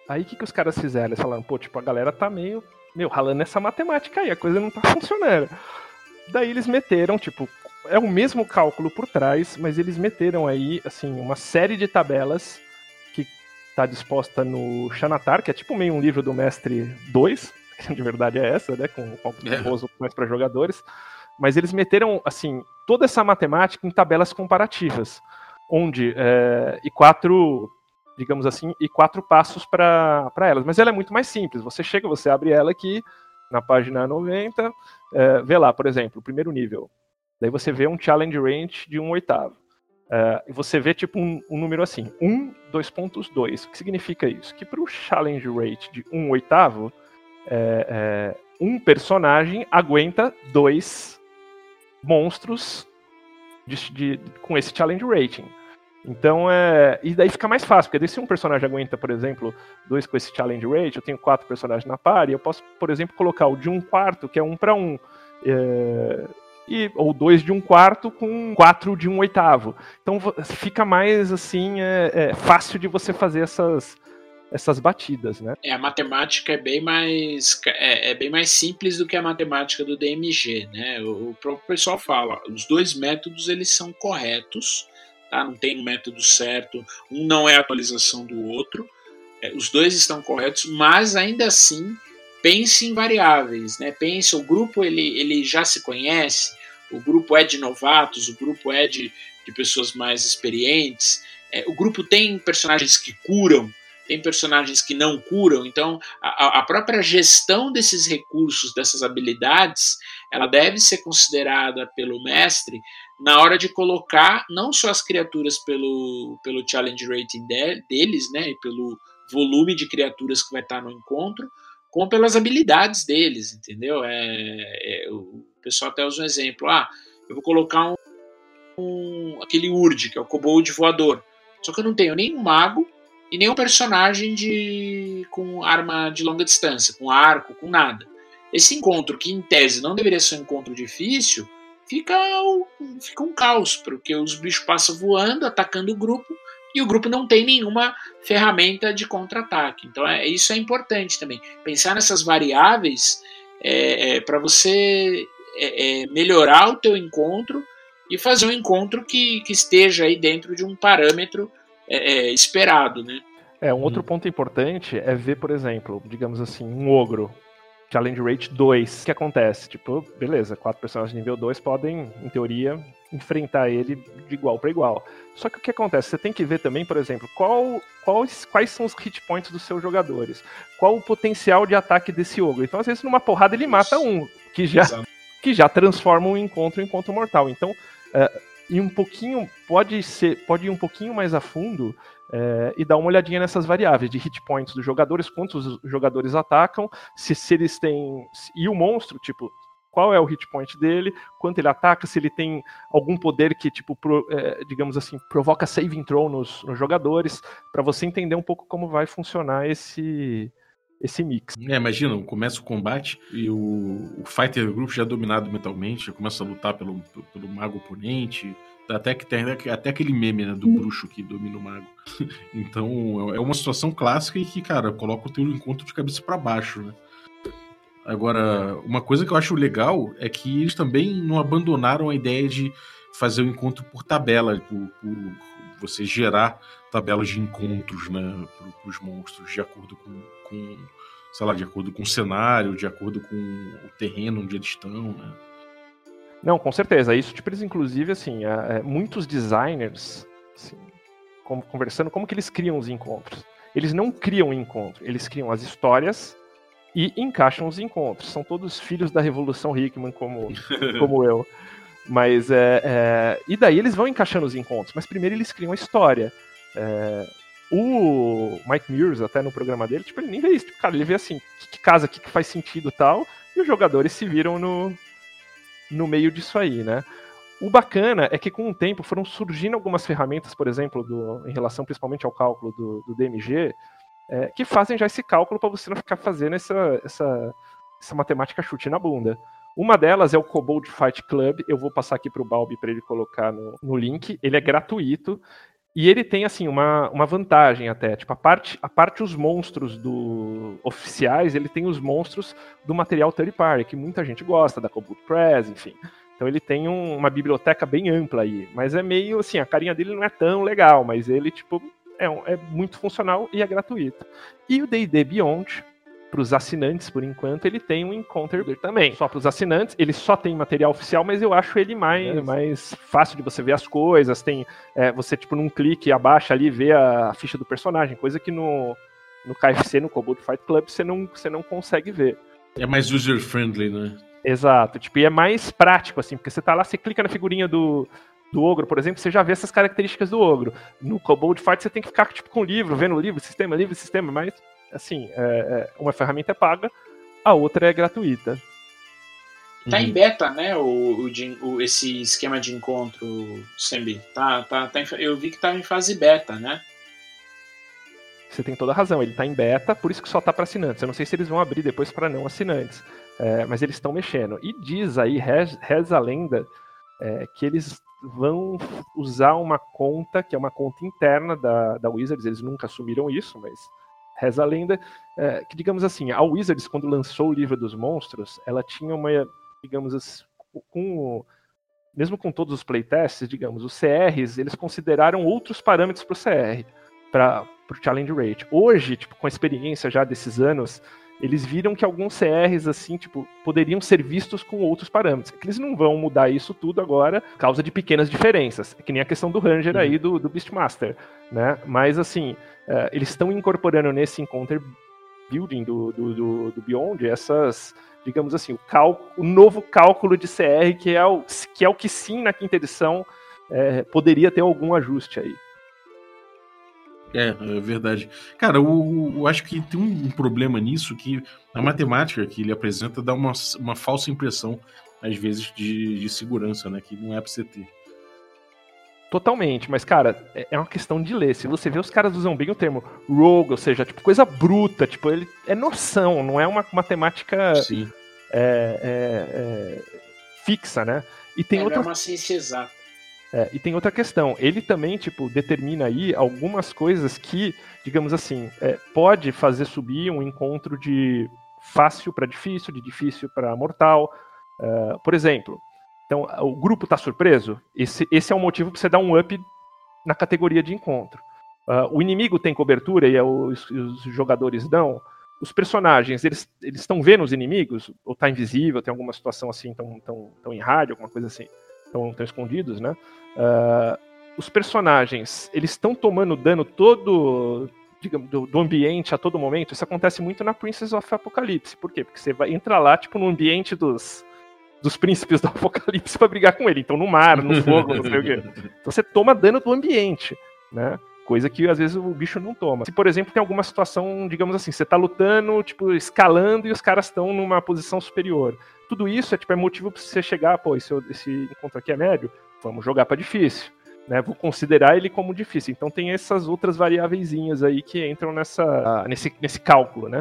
Aí que, que os caras fizeram? Eles falaram, pô, tipo, a galera tá meio, meu, ralando essa matemática aí, a coisa não tá funcionando. Daí eles meteram, tipo, é o mesmo cálculo por trás, mas eles meteram aí, assim, uma série de tabelas está disposta no Xanatar, que é tipo meio um livro do Mestre 2, que de verdade é essa, né? Com, com é. mais para jogadores. Mas eles meteram, assim, toda essa matemática em tabelas comparativas, onde. É, e quatro, digamos assim, e quatro passos para elas. Mas ela é muito mais simples. Você chega, você abre ela aqui na página 90, é, vê lá, por exemplo, o primeiro nível. Daí você vê um challenge range de um oitavo. Uh, você vê tipo um, um, número assim, 1, 2.2. O que significa isso? Que para o challenge rate de 1 oitavo, é, é, um personagem aguenta dois monstros de, de, com esse challenge rating. Então, é, e daí fica mais fácil, porque se um personagem aguenta, por exemplo, dois com esse challenge rate, eu tenho quatro personagens na par, e eu posso, por exemplo, colocar o de um quarto, que é um para um. É, e, ou dois de um quarto com quatro de um oitavo. Então fica mais assim é, é fácil de você fazer essas essas batidas, né? É, a matemática é bem mais é, é, bem mais simples do que a matemática do DMG, né? O, o próprio pessoal fala, os dois métodos eles são corretos, tá? Não tem um método certo, um não é atualização do outro. É, os dois estão corretos, mas ainda assim pense em variáveis, né? Pense, o grupo ele, ele já se conhece, o grupo é de novatos, o grupo é de, de pessoas mais experientes, é, o grupo tem personagens que curam, tem personagens que não curam, então a, a, própria gestão desses recursos, dessas habilidades, ela deve ser considerada pelo mestre na hora de colocar não só as criaturas pelo, pelo challenge rating de, deles, né, e pelo volume de criaturas que vai estar no encontro, como pelas habilidades deles, entendeu? É, é o, pessoal até usa um exemplo. Ah, eu vou colocar um, um aquele Urd, que é o kobold voador. Só que eu não tenho nenhum mago e nenhum personagem de com arma de longa distância, com arco, com nada. Esse encontro, que em tese não deveria ser um encontro difícil, fica um, fica um caos, porque os bichos passam voando, atacando o grupo, e o grupo não tem nenhuma ferramenta de contra-ataque. Então é, isso é importante também. Pensar nessas variáveis é, é, para você é, é, melhorar o teu encontro e fazer um encontro que, que esteja aí dentro de um parâmetro é, é esperado, né? É, um outro hum. ponto importante é ver, por exemplo, digamos assim, um ogro, challenge rate 2. O que acontece? Tipo, beleza, quatro personagens de nível 2 podem, em teoria, enfrentar ele de igual para igual. Só que o que acontece? Você tem que ver também, por exemplo, qual, quais, quais são os hit points dos seus jogadores. Qual o potencial de ataque desse ogro. Então, às vezes, numa porrada ele mata um, que já, que já transforma um encontro em encontro mortal. Então, é, e um pouquinho, pode ser, pode ir um pouquinho mais a fundo é, e dar uma olhadinha nessas variáveis de hit points dos jogadores, quantos jogadores atacam, se, se eles têm. E o monstro, tipo, qual é o hit point dele, quanto ele ataca, se ele tem algum poder que, tipo, pro, é, digamos assim, provoca saving throw nos, nos jogadores, para você entender um pouco como vai funcionar esse, esse mix. É, imagina, começa o combate e o, o fighter group já é dominado mentalmente, já começa a lutar pelo, pelo mago oponente, Até, que tem, até aquele meme né, do bruxo que domina o mago. então é uma situação clássica e que, cara, coloca o teu encontro de cabeça para baixo, né? Agora, uma coisa que eu acho legal é que eles também não abandonaram a ideia de fazer o encontro por tabela, por, por você gerar tabelas de encontros, né, para os monstros, de acordo com, com, sei lá, de acordo com o cenário, de acordo com o terreno onde eles estão, né. Não, com certeza. Isso, tipo, eles, inclusive, assim, é, é, muitos designers, assim, conversando, como que eles criam os encontros? Eles não criam o encontro, eles criam as histórias e encaixam os encontros. São todos filhos da Revolução Hickman, como, como eu. Mas é, é, E daí eles vão encaixando os encontros, mas primeiro eles criam a história. É, o Mike Mears, até no programa dele, tipo, ele nem vê isso. Tipo, cara, ele vê assim, que, que casa aqui que faz sentido tal, e os jogadores se viram no, no meio disso aí, né? O bacana é que com o tempo foram surgindo algumas ferramentas, por exemplo, do, em relação principalmente ao cálculo do, do DMG, é, que fazem já esse cálculo para você não ficar fazendo essa, essa, essa matemática chute na bunda. Uma delas é o Kobold Fight Club. Eu vou passar aqui para o Balbi para ele colocar no, no link. Ele é gratuito. E ele tem, assim, uma, uma vantagem até. Tipo, a parte, a parte os monstros do oficiais, ele tem os monstros do material third party, que muita gente gosta, da Kobold Press, enfim. Então ele tem um, uma biblioteca bem ampla aí. Mas é meio, assim, a carinha dele não é tão legal, mas ele, tipo, é, é muito funcional e é gratuito. E o D&D Beyond, para os assinantes, por enquanto, ele tem um encounter também. Só para os assinantes, ele só tem material oficial, mas eu acho ele mais, é. mais fácil de você ver as coisas. Tem é, você, tipo, num clique abaixa ali vê a, a, ficha do personagem, coisa que no, no KFC, no Kobold Fight Club, você não, você não consegue ver. É mais user-friendly, né? Exato, tipo, e é mais prático, assim, porque você tá lá, você clica na figurinha do, do ogro, por exemplo, você já vê essas características do ogro. No Kobold Fight você tem que ficar tipo com o livro, vendo o livro, sistema, livro, sistema, mas assim, é, é, uma ferramenta é paga, a outra é gratuita. Tá em uhum. beta, né, o, o, o, esse esquema de encontro, Sembi. Tá, tá, tá em, eu vi que tá em fase beta, né? Você tem toda a razão, ele tá em beta, por isso que só tá para assinantes. Eu não sei se eles vão abrir depois para não assinantes, é, mas eles estão mexendo. E diz aí, reza a lenda, é, que eles vão usar uma conta, que é uma conta interna da, da Wizards, eles nunca assumiram isso, mas Reza a lenda é, que, digamos assim, a Wizards, quando lançou o livro dos monstros, ela tinha uma, digamos assim, com, mesmo com todos os playtests, digamos, os CRs, eles consideraram outros parâmetros para o CR, para o challenge rate. Hoje, tipo, com a experiência já desses anos, eles viram que alguns CRs, assim, tipo, poderiam ser vistos com outros parâmetros. É que eles não vão mudar isso tudo agora, causa de pequenas diferenças. É que nem a questão do Ranger uhum. aí, do, do Beastmaster, né? Mas, assim, uh, eles estão incorporando nesse Encounter Building do, do, do, do Beyond essas, digamos assim, o, cálculo, o novo cálculo de CR, que é o que, é o que sim, na quinta edição, é, poderia ter algum ajuste aí. É, é verdade. Cara, eu, eu acho que tem um, problema nisso que a matemática que ele apresenta dá uma, uma falsa impressão, às vezes, de, de segurança, né? Que não é pra você ter. Totalmente, mas cara, é, é uma questão de ler. Se você vê, os caras usam bem o termo rogue, ou seja, tipo, coisa bruta, tipo, ele é noção, não é uma matemática é, é, é, fixa, né? E tem é, outra... é uma ciência exata. É, e tem outra questão, ele também, tipo, determina aí algumas coisas que, digamos assim, é, pode fazer subir um encontro de fácil para difícil, de difícil para mortal. Uh, por exemplo, então o grupo está surpreso, esse, esse é o motivo para você dar um up na categoria de encontro. Uh, o inimigo tem cobertura e é os, os jogadores não. Os personagens, eles estão vendo os inimigos? Ou está invisível, tem alguma situação assim, estão tão, tão em rádio, alguma coisa assim? Estão escondidos, né? Uh, os personagens, eles estão tomando dano todo digamos, do, do, ambiente a todo momento. Isso acontece muito na Princess of Apocalipse. Por quê? Porque você vai entrar lá, tipo, no ambiente dos, dos príncipes do Apocalipse para brigar com ele. Então, no mar, no fogo, não sei o quê. Então, você toma dano do ambiente, né? Coisa que às vezes o bicho não toma. Se, por exemplo, tem alguma situação, digamos assim, você tá lutando, tipo, escalando e os caras estão numa posição superior. Tudo isso é, tipo, é motivo para você chegar, pô, esse, esse encontro aqui é médio, vamos jogar para difícil. Né, vou considerar ele como difícil. Então tem essas outras variáveis aí que entram nessa, nesse, nesse cálculo, né?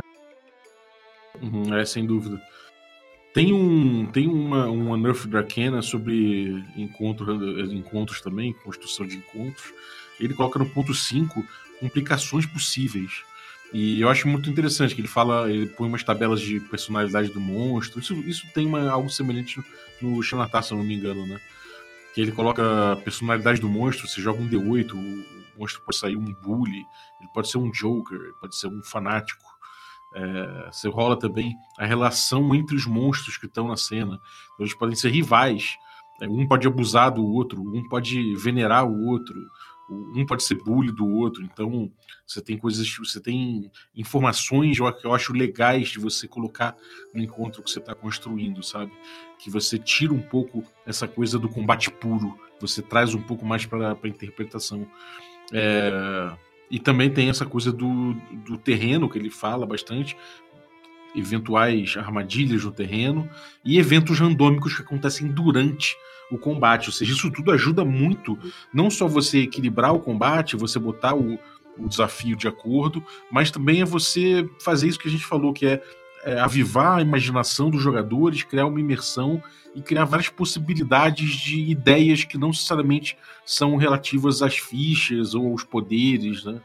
Uhum, é, sem dúvida. Tem um tem uma, uma Nerf Dracena sobre encontro, encontros também, construção de encontros. Ele coloca no ponto 5 complicações possíveis. E eu acho muito interessante que ele fala, ele põe umas tabelas de personalidade do monstro. Isso, isso tem uma, algo semelhante no Xanatar, se eu não me engano, né? Que ele coloca a personalidade do monstro, você joga um D8, o monstro pode sair um bully, ele pode ser um joker, pode ser um fanático. É, você rola também a relação entre os monstros que estão na cena. Então, eles podem ser rivais. É, um pode abusar do outro, um pode venerar o outro, um pode ser bully do outro. Então, você tem coisas, você tem informações que eu acho legais de você colocar no encontro que você está construindo, sabe? Que você tira um pouco essa coisa do combate puro, você traz um pouco mais para a interpretação. É, e também tem essa coisa do, do terreno que ele fala bastante, eventuais armadilhas no terreno e eventos randômicos que acontecem durante o combate. Ou seja, isso tudo ajuda muito, não só você equilibrar o combate, você botar o, o desafio de acordo, mas também é você fazer isso que a gente falou, que é, é avivar a imaginação dos jogadores, criar uma imersão e criar várias possibilidades de ideias que não necessariamente são relativas às fichas ou aos poderes, né?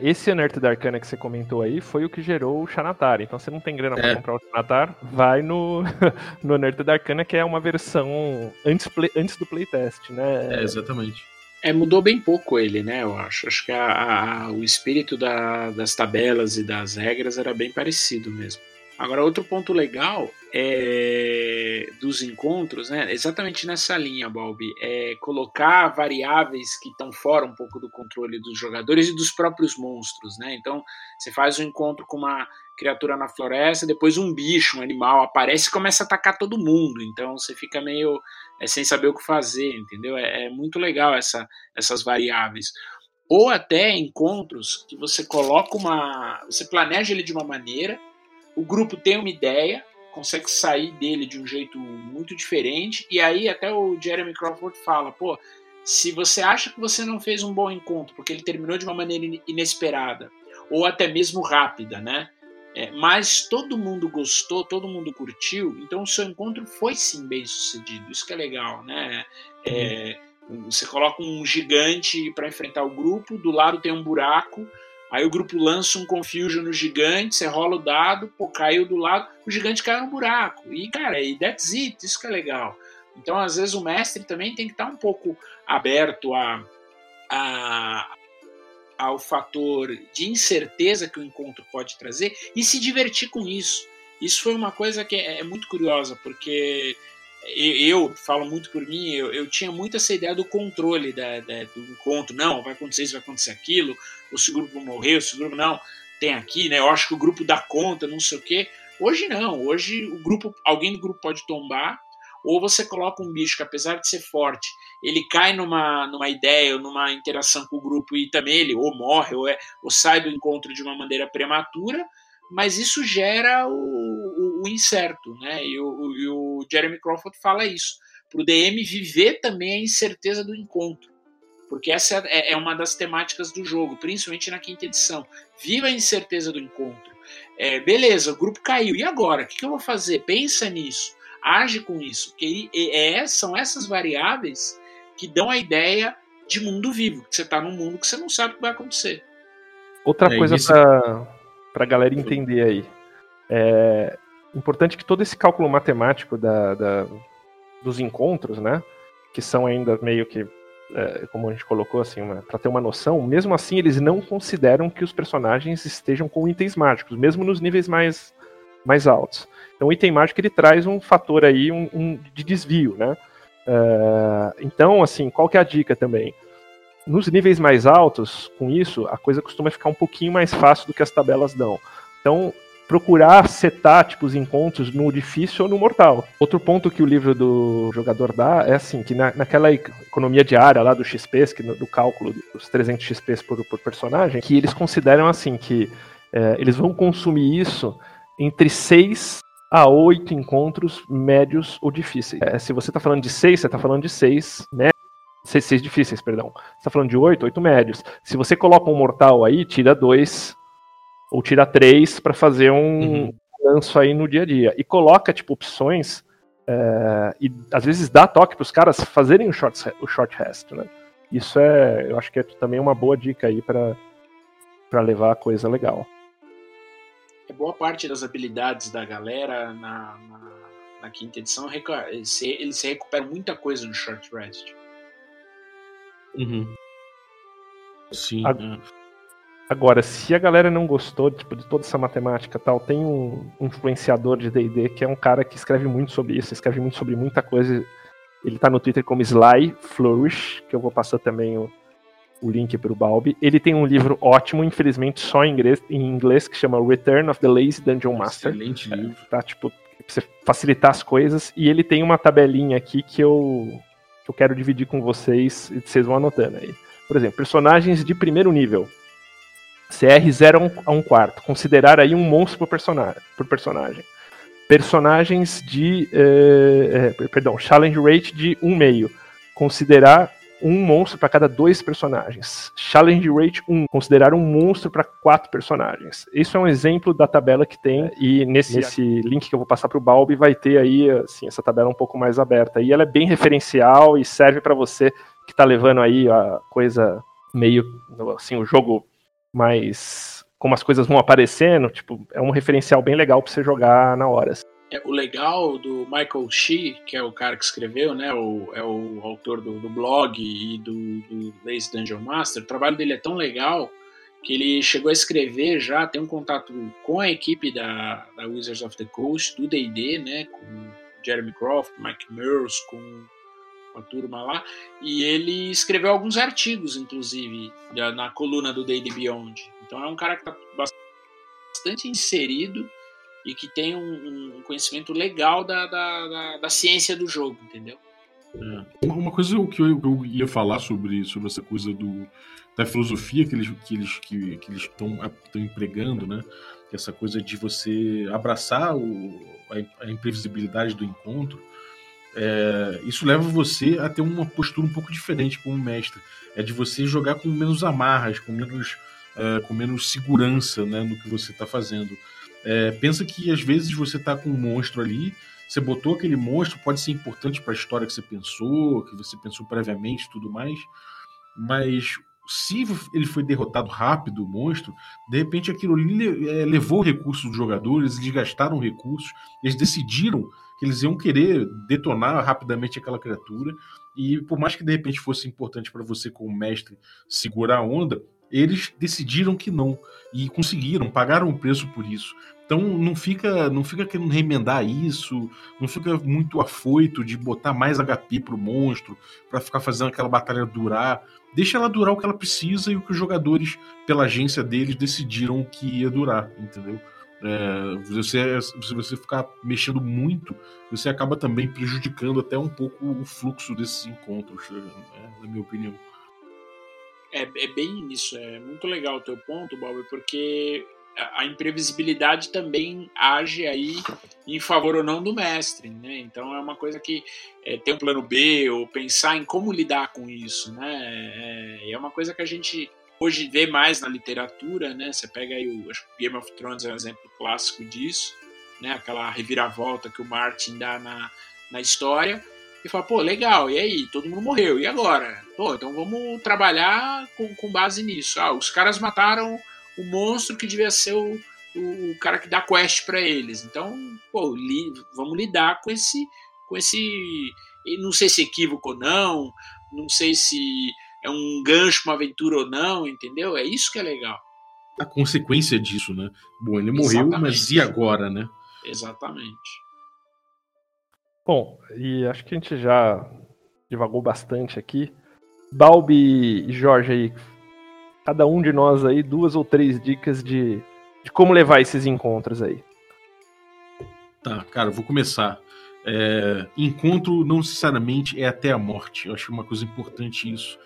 Esse Anert da Arcana que você comentou aí foi o que gerou o Xanatar. Então você não tem grana é. para comprar o Xanatar, vai no, no Anert da Arcana, que é uma versão antes, play, antes do playtest, né? É, exatamente. É, mudou bem pouco ele, né? Eu acho. Acho que a, a, o espírito da, das tabelas e das regras era bem parecido mesmo. Agora, outro ponto legal é, dos encontros, né, exatamente nessa linha, Balbi, é colocar variáveis que estão fora um pouco do controle dos jogadores e dos próprios monstros. Né? Então, você faz um encontro com uma criatura na floresta, depois um bicho, um animal aparece e começa a atacar todo mundo. Então, você fica meio é, sem saber o que fazer, entendeu? É, é muito legal essa, essas variáveis ou até encontros que você coloca uma. Você planeja ele de uma maneira, o grupo tem uma ideia, consegue sair dele de um jeito muito diferente, e aí até o Jeremy Crawford fala, pô, se você acha que você não fez um bom encontro, porque ele terminou de uma maneira inesperada, ou até mesmo rápida, né? É, mas todo mundo gostou, todo mundo curtiu, então o seu encontro foi sim bem sucedido. Isso que é legal, né? É, você coloca um gigante para enfrentar o grupo, do lado tem um buraco, Aí o grupo lança um Confusion no gigante, você rola o dado, pô, caiu do lado, o gigante caiu no buraco. E, cara, e that's it, isso que é legal. Então, às vezes, o mestre também tem que estar um pouco aberto a, a, ao fator de incerteza que o encontro pode trazer e se divertir com isso. Isso foi uma coisa que é, é muito curiosa, porque eu, eu, falo muito por mim, eu, eu tinha muito essa ideia do controle da, da, do encontro. Não, vai acontecer isso, vai acontecer aquilo ou se o grupo morreu, se o grupo não, tem aqui, né? Eu acho que o grupo dá conta, não sei o quê. Hoje não, hoje o grupo, alguém do grupo pode tombar, ou você coloca um bicho que apesar de ser forte, ele cai numa, numa ideia numa interação com o grupo e também ele ou morre ou, é, ou sai do encontro de uma maneira prematura, mas isso gera o, o, o incerto, né? E o, e o Jeremy Crawford fala isso. Para o DM viver também a incerteza do encontro porque essa é, é uma das temáticas do jogo, principalmente na quinta edição. Viva a incerteza do encontro. É, beleza, o grupo caiu. E agora? O que, eu vou fazer? Pensa nisso. Age com isso. Que é, são essas variáveis que dão a ideia de mundo vivo. Que você está num mundo que você não sabe o que vai acontecer. Outra é, coisa para a galera entender aí. É importante que todo esse cálculo matemático da, da, dos encontros, né? Que são ainda meio que é, como a gente colocou assim, para ter uma noção, mesmo assim eles não consideram que os personagens estejam com itens mágicos, mesmo nos níveis mais, mais altos. Então o item mágico ele traz um fator aí um, um de desvio, né? Uh, então, assim, qual que é a dica também? Nos níveis mais altos, com isso, a coisa costuma ficar um pouquinho mais fácil do que as tabelas dão. Então, procurar setar tipo, os encontros no difícil ou no mortal. Outro ponto que o livro do jogador dá é assim, que na, naquela economia diária lá do XP, que no, do cálculo dos 300 XP por, por personagem, que eles consideram assim, que é, eles vão consumir isso entre 6 a 8 encontros médios ou difíceis. É, se você está falando de 6, você está falando de 6 médios. Seis, seis difíceis, perdão. Você está falando de 8, 8 médios. Se você coloca um mortal aí, tira 2 ou tira três para fazer um, uhum. lanço aí no dia a dia. E coloca, tipo, opções é, e às vezes dá toque para os caras fazerem o short, o short rest, né? Isso é, eu acho que é também uma boa dica aí para levar a coisa legal. É boa parte das habilidades da galera na, na, na quinta edição, eles se, recuperam muita coisa no short rest. Uhum. Sim. A... É. Agora, se a galera não gostou tipo, de toda essa matemática tal, tem um influenciador de D&D que é um cara que escreve muito sobre isso, escreve muito sobre muita coisa. Ele tá no Twitter como Sly Flourish, que eu vou passar também o, o link para o Balbi. Ele tem um livro ótimo, infelizmente só em inglês, em inglês, que chama Return of the Lazy Dungeon Master. Excelente livro. Tá, tipo, pra você facilitar as coisas. E ele tem uma tabelinha aqui que eu, que eu quero dividir com vocês e vocês vão anotando aí. Por exemplo, personagens de primeiro nível. CR 0 a 1 quarto. Considerar aí um monstro por personagem. Por personagem. Personagens de. Eh, eh, perdão, challenge rate de 1,5. Considerar um monstro para cada dois personagens. Challenge rate 1, considerar um monstro para quatro personagens. Isso é um exemplo da tabela que tem, e nesse, nesse link que eu vou passar para o Balbi vai ter aí assim, essa tabela um pouco mais aberta. E ela é bem referencial e serve para você que está levando aí a coisa meio assim, o jogo mais como as coisas vão aparecendo, tipo, é um referencial bem legal para você jogar na hora. Assim. É, o legal do Michael Shee, que é o cara que escreveu, né, o, é o autor do, do blog e do, do Lazy Dungeon Master, o trabalho dele é tão legal que ele chegou a escrever já, tem um contato com a equipe da, da Wizards of the Coast, do D&D, né, com Jeremy Croft, Mike Mears, com a turma lá, e ele escreveu alguns artigos, inclusive, na coluna do D&D Beyond. Então é um cara que está bastante inserido e que tem um, um conhecimento legal da, da, da, da, ciência do jogo, entendeu? É. Uma coisa que eu, eu, ia falar sobre, sobre essa coisa do, da filosofia que eles que eles que, que eles estão empregando, né? Essa coisa de você abraçar o, a, a imprevisibilidade do encontro é, isso leva você a ter uma postura um pouco diferente como mestre. É de você jogar com menos amarras, com menos, é, com menos segurança né, no que você está fazendo. É, pensa que às vezes você está com um monstro ali, você botou aquele monstro, pode ser importante para a história que você pensou, que você pensou previamente tudo mais, mas se ele foi derrotado rápido, o monstro, de repente aquilo ali é, levou recursos dos jogadores, eles gastaram recursos, eles decidiram que eles iam querer detonar rapidamente aquela criatura. E por mais que de repente fosse importante para você, como mestre, segurar a onda, eles decidiram que não e conseguiram, pagaram o preço por isso. Então não fica, não fica querendo remendar isso, não fica muito afoito de botar mais HP pro monstro para ficar fazendo aquela batalha durar. Deixa ela durar o que ela precisa e o que os jogadores, pela agência deles, decidiram que ia durar, entendeu? É, você, se você ficar mexendo muito, você acaba também prejudicando até um pouco o fluxo desses encontros, né, na minha opinião. É, é bem isso, é muito legal o teu ponto, Bob, porque a imprevisibilidade também age aí em favor ou não do mestre, né? Então é uma coisa que é, ter um plano B ou pensar em como lidar com isso, né? É, é uma coisa que a gente hoje vê mais na literatura, né? Você pega aí o Game of Thrones é um exemplo clássico disso, né? Aquela reviravolta que o Martin dá na, na história e fala, pô, legal, e aí? Todo mundo morreu, e agora? Pô, então vamos trabalhar com, com base nisso. Ah, os caras mataram o monstro que devia ser o, o, o cara que dá quest para eles. Então, pô, li, vamos lidar com esse, com esse, não sei se equívoco ou não, não sei se é um gancho, uma aventura ou não, entendeu? É isso que é legal. A consequência disso, né? Bom, ele morreu, Exatamente. mas e agora, né? Exatamente. Bom, e acho que a gente já divagou bastante aqui. Balbi e Jorge aí, cada um de nós aí, duas ou três dicas de, de como levar esses encontros aí. Tá, cara, eu vou começar. É, encontro não necessariamente é até a morte. Eu acho uma coisa importante isso.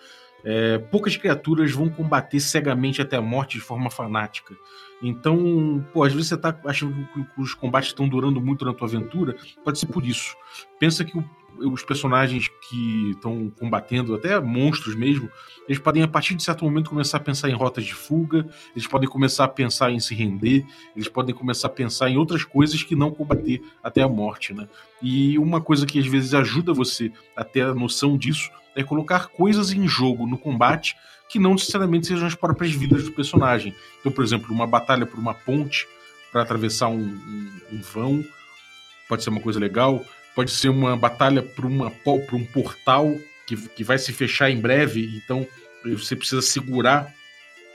É, poucas criaturas vão combater cegamente até a morte de forma fanática. Então, pô, às vezes você tá achando que os combates estão durando muito na tua aventura, pode ser por isso. Pensa que o, os personagens que estão combatendo, até monstros mesmo, eles podem, a partir de certo momento, começar a pensar em rotas de fuga, eles podem começar a pensar em se render, eles podem começar a pensar em outras coisas que não combater até a morte, né? E uma coisa que às vezes ajuda você a ter a noção disso é colocar coisas em jogo no combate que não necessariamente sejam as próprias vidas do personagem. Então, por exemplo, uma batalha por uma ponte para atravessar um, um, um vão pode ser uma coisa legal pode ser uma batalha por, uma, por um portal que, que vai se fechar em breve, então você precisa segurar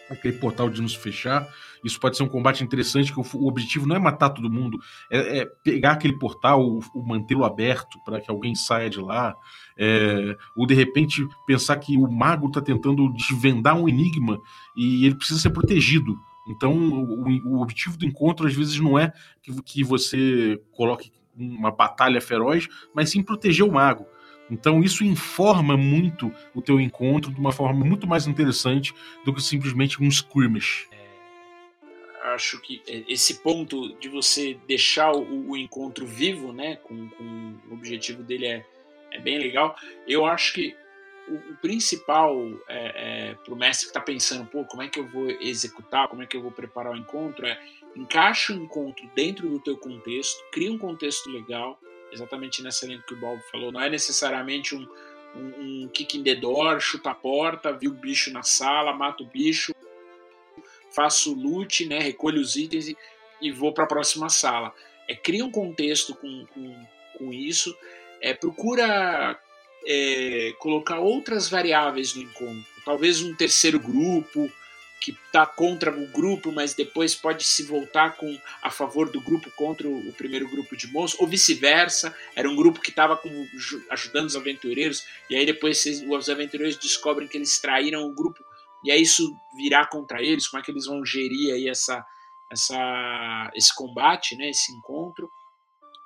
aquele portal de não se fechar. Isso pode ser um combate interessante, que o, o objetivo não é matar todo mundo, é, é pegar aquele portal, mantê-lo aberto para que alguém saia de lá. É, ou de repente pensar que o mago está tentando desvendar um enigma e ele precisa ser protegido. Então, o, o, objetivo do encontro às vezes não é que, que você coloque uma batalha feroz, mas sim proteger o mago. Então isso informa muito o teu encontro de uma forma muito mais interessante do que simplesmente um skirmish. É, acho que esse ponto de você deixar o, o encontro vivo, né, com, com, o objetivo dele é, é bem legal. Eu acho que o, o principal é, é, para o mestre que está pensando, pô, como é que eu vou executar, como é que eu vou preparar o encontro, é encaixa o encontro dentro do teu contexto, cria um contexto legal, exatamente nessa linha que o Bob falou, não é necessariamente um, um, um kick in the door, chuta a porta, viu o bicho na sala, mata o bicho, faço loot, né, recolho os itens e, e vou para a próxima sala. É, cria um contexto com, com, com isso, é, procura é, colocar outras variáveis no encontro, talvez um terceiro grupo, que está contra o grupo, mas depois pode se voltar com a favor do grupo contra o, primeiro grupo de monstros, ou vice-versa. Era um grupo que estava ajudando os aventureiros, e aí depois os aventureiros descobrem que eles traíram o grupo, e aí isso virá contra eles. Como é que eles vão gerir aí essa, essa, esse combate, né, esse encontro?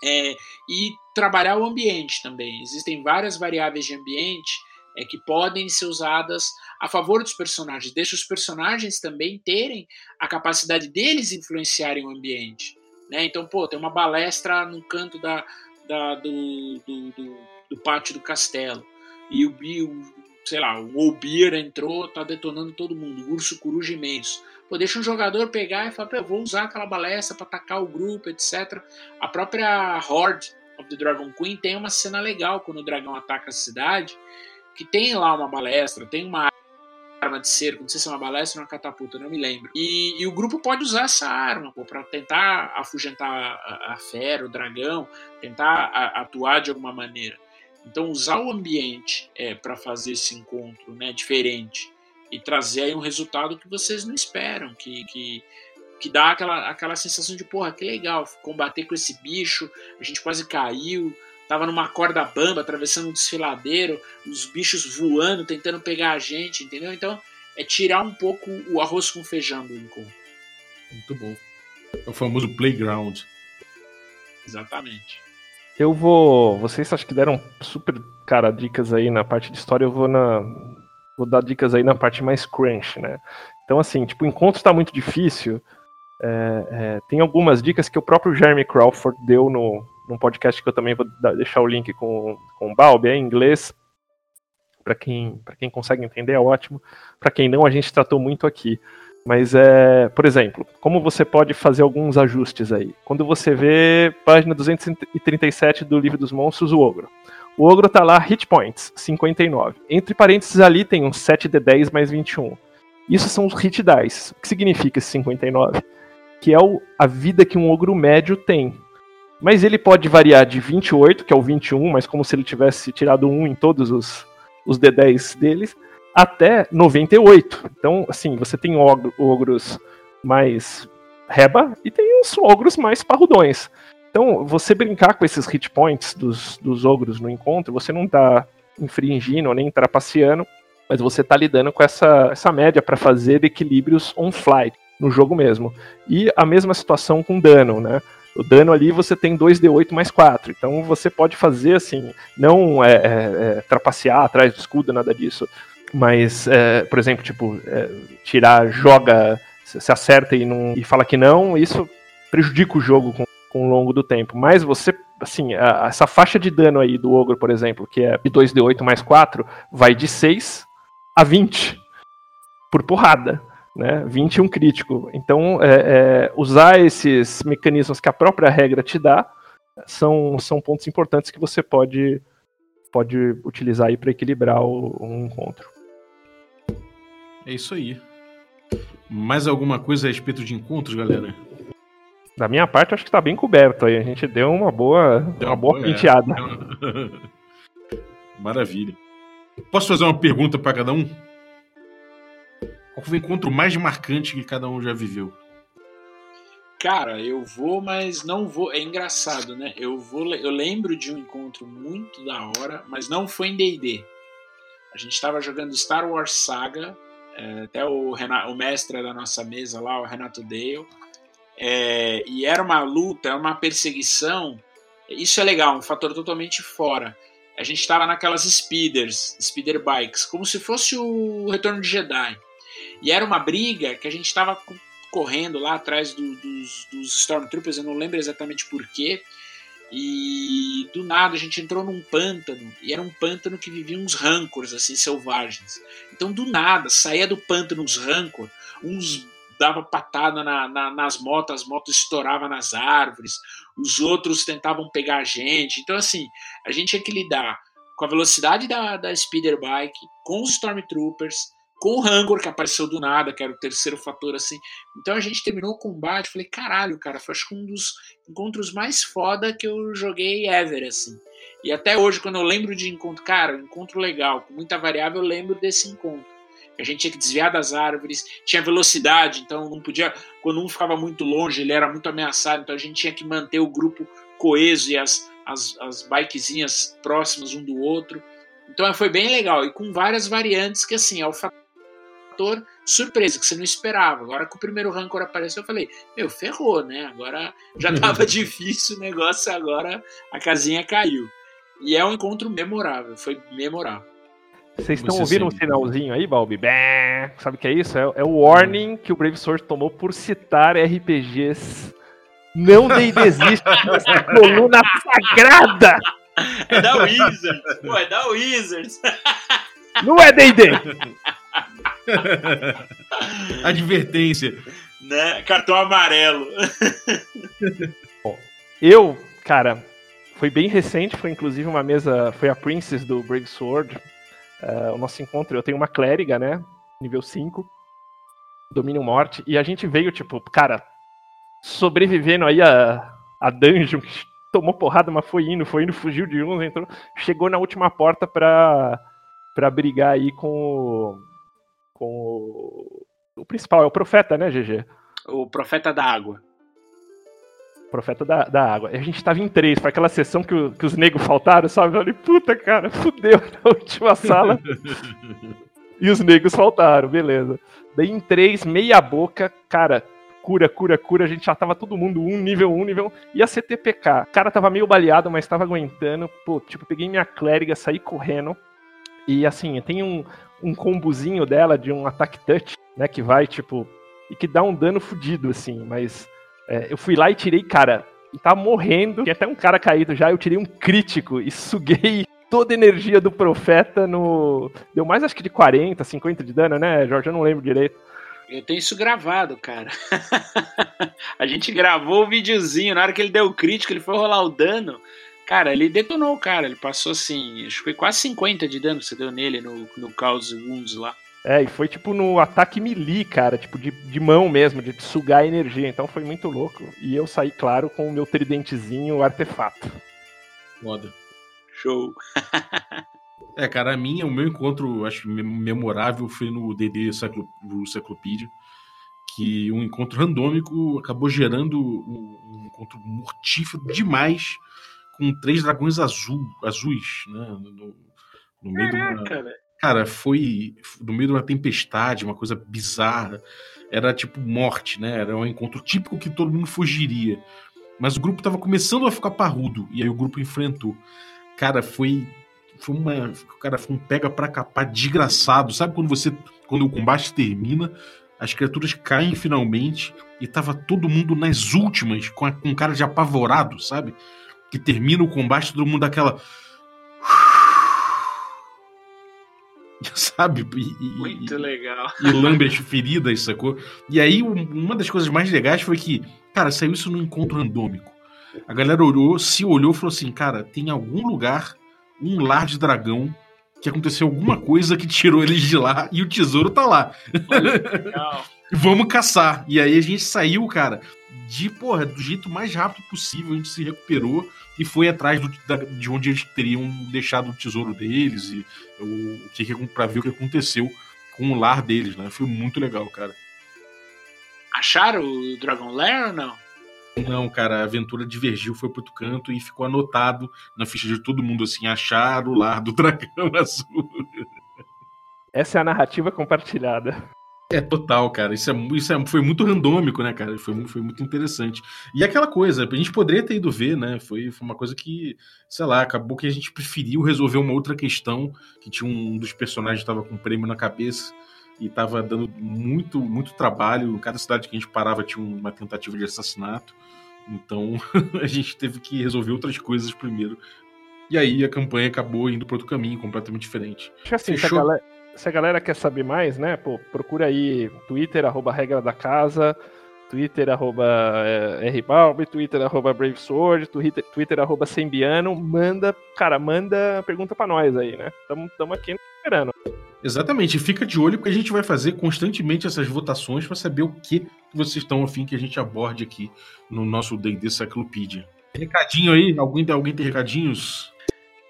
É, e trabalhar o ambiente também. Existem várias variáveis de ambiente é, que podem ser usadas a favor dos personagens. Deixa os personagens também terem a capacidade deles influenciarem o ambiente. Né? Então, pô, tem uma balestra no canto da, da do, do, do, do, pátio do castelo. E o, o sei lá, o Olbir entrou, tá detonando todo mundo, o urso coruja imenso. Pô, deixa um jogador pegar e falar, eu vou usar aquela balestra para atacar o grupo, etc. A própria Horde of the Dragon Queen tem uma cena legal quando o dragão ataca a cidade, que tem lá uma balestra, tem uma arma de cerco, não sei se é uma balestra ou uma catapulta, não me lembro. E, e o grupo pode usar essa arma para tentar afugentar a, a, fera, o dragão, tentar a, atuar de alguma maneira. Então, usar o ambiente é, para fazer esse encontro né, diferente e trazer aí um resultado que vocês não esperam, que, que, que dá aquela, aquela sensação de, porra, que legal, combater com esse bicho, a gente quase caiu, tava numa corda bamba, atravessando um desfiladeiro, os bichos voando, tentando pegar a gente, entendeu? Então, é tirar um pouco o arroz com feijão do encontro. Muito bom. É o famoso playground. Exatamente. Eu vou. Vocês acho que deram super, cara, dicas aí na parte de história. Eu vou na. Vou dar dicas aí na parte mais crunch, né? Então, assim, tipo, o encontro está muito difícil. É, é, tem algumas dicas que o próprio Jeremy Crawford deu no, num podcast que eu também vou deixar o link com, com o Balbi, é em inglês. Para quem, quem consegue entender é ótimo. Para quem não, a gente tratou muito aqui. Mas é, por exemplo, como você pode fazer alguns ajustes aí? Quando você vê página 237 do Livro dos Monstros, o Ogro. O Ogro tá lá, hit points, 59. Entre parênteses ali tem um 7d10 mais 21. Isso são os hit dice. O que significa esse 59? Que é o, a vida que um ogro médio tem. Mas ele pode variar de 28, que é o 21, mas como se ele tivesse tirado 1 em todos os, os D10 deles, até 98. Então, assim, você tem ogros mais reba e tem os ogros mais parrudões. Então, você brincar com esses hit points dos, dos ogros no encontro, você não está infringindo nem trapaceando, mas você está lidando com essa, essa média para fazer equilíbrios on-fly no jogo mesmo. E a mesma situação com dano, né? O dano ali você tem 2d8 mais 4. Então você pode fazer assim, não é, é, é, trapacear atrás do escudo, nada disso. Mas, é, por exemplo, tipo, é, tirar, joga, se acerta e, não, e fala que não, isso prejudica o jogo com, com o longo do tempo. Mas você assim, a, essa faixa de dano aí do ogro, por exemplo, que é de 2d8 mais 4, vai de 6 a 20 por porrada. Né? 20 um crítico. Então, é, é, usar esses mecanismos que a própria regra te dá são, são pontos importantes que você pode, pode utilizar aí para equilibrar o, um encontro. É isso aí. Mais alguma coisa a respeito de encontros, galera? Da minha parte, acho que tá bem coberto aí. A gente deu uma boa, deu uma boa, boa penteada. É. Maravilha. Posso fazer uma pergunta para cada um? Qual foi o encontro mais marcante que cada um já viveu? Cara, eu vou, mas não vou. É engraçado, né? Eu vou, eu lembro de um encontro muito da hora, mas não foi em D&D. A gente estava jogando Star Wars Saga, é, até o, Renato, o mestre da nossa mesa lá, o Renato Dale, é, e era uma luta, uma perseguição. Isso é legal, um fator totalmente fora. A gente estava naquelas speeders, speeder bikes, como se fosse o Retorno de Jedi. E era uma briga que a gente estava correndo lá atrás do, dos, dos Stormtroopers, eu não lembro exatamente porquê. E do nada a gente entrou num pântano, e era um pântano que vivia uns rancors assim selvagens. Então do nada saía do pântano uns rancor, uns dava patada na, na, nas motos, as motos estouravam nas árvores, os outros tentavam pegar a gente. Então assim, a gente tinha que lidar com a velocidade da, da speeder bike, com os Stormtroopers, com o Rancor, que apareceu do nada, que era o terceiro fator, assim. Então a gente terminou o combate, falei, caralho, cara, foi acho que um dos encontros mais foda que eu joguei ever, assim. E até hoje, quando eu lembro de encontro, cara, encontro legal, com muita variável, eu lembro desse encontro. A gente tinha que desviar das árvores, tinha velocidade, então não podia. Quando um ficava muito longe, ele era muito ameaçado, então a gente tinha que manter o grupo coeso e as, as, as bikezinhas próximas um do outro. Então foi bem legal, e com várias variantes que, assim, é o fator surpresa, que você não esperava. Agora que o primeiro rancor apareceu, eu falei, meu, ferrou, né? Agora já tava difícil o negócio, agora a casinha caiu. E é um encontro memorável, foi memorável. Vocês estão ouvindo um sinalzinho aí, Balbi? Sabe o que é isso? É, é, o warning que o Brave Sword tomou por citar RPGs. Não desiste dessa coluna sagrada! É da Wizards! Pô, é da Wizards! Não é D&D! Advertência. Né? Cartão amarelo. Bom, eu, cara, foi bem recente, foi inclusive uma mesa, foi a Princess do Brave Sword. Uh, o nosso encontro, eu tenho uma clériga, né? Nível 5. Domínio Morte. E a gente veio, tipo, cara, sobrevivendo aí a, a dungeon, tomou porrada, mas foi indo, foi indo, fugiu de uns, entrou. Chegou na última porta pra, pra brigar aí com o com o, o principal, é o profeta, né, GG? O profeta da água. Profeta da, da água. E a gente tava em três, foi aquela sessão que, o, que os negros faltaram, sabe? Eu falei, puta, cara, fudeu na última sala. e os negros faltaram, beleza. Daí em três, meia boca, cara, cura, cura, cura. A gente já tava todo mundo um, nível um, nível. E a CTPK. O cara tava meio baleado, mas tava aguentando. Pô, tipo, peguei minha clériga, saí correndo. E assim, tem um, um combozinho dela de um ataque touch, né? Que vai, tipo. E que dá um dano fudido, assim. Mas é, eu fui lá e tirei, cara. Tá morrendo. Tinha até um cara caído já. Eu tirei um crítico e suguei toda a energia do profeta no. Deu mais acho que de 40, 50 de dano, né, Jorge? Eu não lembro direito. Eu tenho isso gravado, cara. a gente gravou o videozinho. Na hora que ele deu o crítico, ele foi rolar o dano. Cara, ele detonou o cara, ele passou assim, acho que foi quase 50 de dano que você deu nele no, no Chaos Wounds lá. É, e foi tipo no ataque melee, cara, tipo de, de mão mesmo, de sugar energia, então foi muito louco. E eu saí, claro, com o meu tridentezinho artefato. Foda. Show. é, cara, a minha, o meu encontro, acho memorável foi no DD Cyclopedia, que um encontro randômico acabou gerando um, um encontro mortífero demais com três dragões azul, azuis, né? No, no meio Caraca, de uma... Cara, foi no meio de uma tempestade, uma coisa bizarra. Era tipo morte, né? Era um encontro típico que todo mundo fugiria. Mas o grupo tava começando a ficar parrudo. E aí o grupo enfrentou. Cara, foi. Foi uma. Cara, foi um pega pra capar desgraçado. Sabe quando você. Quando o combate termina, as criaturas caem finalmente. E tava todo mundo nas últimas, com, a, com cara de apavorado, sabe? que termina o combate, todo mundo dá Sabe? E, Muito e, legal. E lambe as feridas, sacou? E aí, uma das coisas mais legais foi que, cara, saiu isso num encontro randômico. A galera olhou, se olhou e falou assim: cara, tem algum lugar, um lar de dragão, que aconteceu alguma coisa que tirou eles de lá e o tesouro tá lá. Legal. Vamos caçar. E aí a gente saiu, cara, de, porra, do jeito mais rápido possível, a gente se recuperou e foi atrás do, da, de onde eles teriam deixado o tesouro deles e o, que, para ver o que aconteceu com o lar deles, né? Foi muito legal, cara. Acharam o Dragon Lair ou não? Não, cara, a aventura divergiu, foi pro outro canto e ficou anotado na ficha de todo mundo assim, achar o lar do dragão azul. Essa é a narrativa compartilhada. É total, cara. Isso, é, isso é, foi muito randômico, né, cara? Foi, foi muito interessante. E aquela coisa, a gente poderia ter ido ver, né? Foi, foi uma coisa que, sei lá, acabou que a gente preferiu resolver uma outra questão, que tinha um dos personagens que estava com um prêmio na cabeça e estava dando muito, muito trabalho. Cada cidade que a gente parava tinha uma tentativa de assassinato. Então a gente teve que resolver outras coisas primeiro. E aí a campanha acabou indo para outro caminho completamente diferente. Acho assim, Fechou... galera se a galera quer saber mais, né, pô, procura aí Twitter, arroba regra da casa, Twitter, arroba é, rbalb, Twitter, arroba bravesword, Twitter, Twitter, arroba sembiano, manda, cara, manda pergunta para nós aí, né, estamos aqui esperando. Exatamente, fica de olho porque a gente vai fazer constantemente essas votações para saber o que vocês estão afim que a gente aborde aqui no nosso D&D Cyclopedia. Recadinho aí? Alguém, alguém tem recadinhos?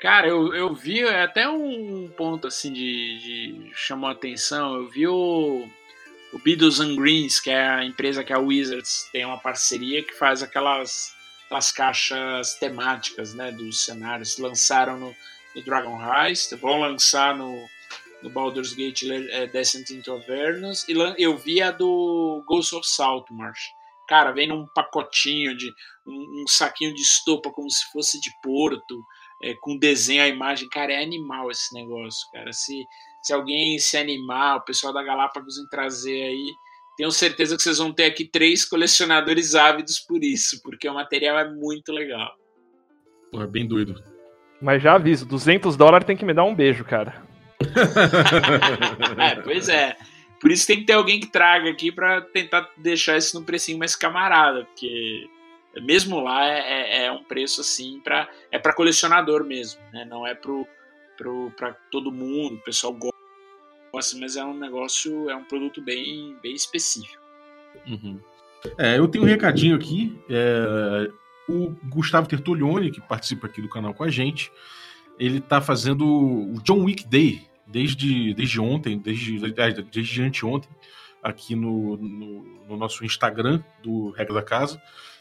Cara, eu, eu vi até um ponto assim de, de chamou a atenção. Eu vi o, o Beatles and Greens, que é a empresa que a Wizards tem uma parceria que faz aquelas, aquelas caixas temáticas né, dos cenários. Lançaram no, no Dragon Heist, vão lançar no, no Baldur's Gate é, Descent into Avernus. E eu vi a do Ghost of Saltmarsh. Cara, vem num pacotinho de um, um saquinho de estopa como se fosse de porto é, com desenho, a imagem. Cara, é animal esse negócio, cara. Se, se alguém se animar, o pessoal da Galápagos em trazer aí, tenho certeza que vocês vão ter aqui três colecionadores ávidos por isso, porque o material é muito legal. Pô, é bem doido. Mas já aviso, 200 dólares tem que me dar um beijo, cara. é, pois é. Por isso tem que ter alguém que traga aqui para tentar deixar isso num precinho mais camarada, porque mesmo lá é, é, é um preço assim para é para colecionador mesmo, né? Não é pro para todo mundo, o pessoal gosta, mas é um negócio, é um produto bem bem específico. Uhum. É, eu tenho um recadinho aqui. É, o Gustavo Tertulione, que participa aqui do canal com a gente, ele está fazendo o John Wick Day desde, desde ontem, desde, desde anteontem, aqui no, no, no nosso Instagram do Regra da Casa.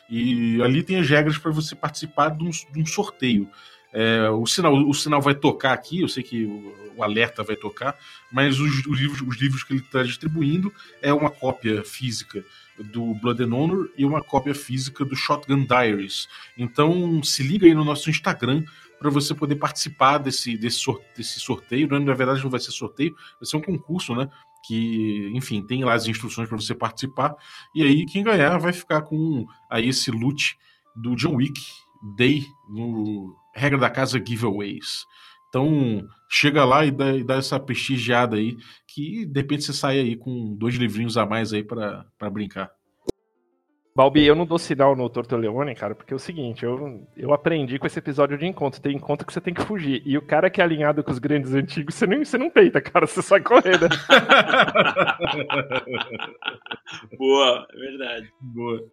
E ali tem as regras para você participar de um, de um sorteio. É, o, sinal, o sinal vai tocar aqui, eu sei que o, o alerta vai tocar, mas os, os, livros, os livros que ele está distribuindo é uma cópia física do Blood and Honor e uma cópia física do Shotgun Diaries. Então se liga aí no nosso Instagram para você poder participar desse, desse, sorteio. Na verdade, não vai ser sorteio, vai ser um concurso, né? que, enfim, tem lá as instruções para você participar. E aí quem ganhar vai ficar com aí esse loot do John Wick Day no regra da casa giveaways. Então chega lá e dá, e dá essa prestigiada aí que de repente você sai aí com dois livrinhos a mais aí para brincar. Balbi, eu não dou sinal no Tortoleone, cara, porque é o seguinte, eu, eu aprendi com esse episódio de encontro. Tem encontro que você tem que fugir. E o cara que é alinhado com os grandes antigos, você, nem, você não peita, cara, você sai correndo. Boa, é verdade. Boa.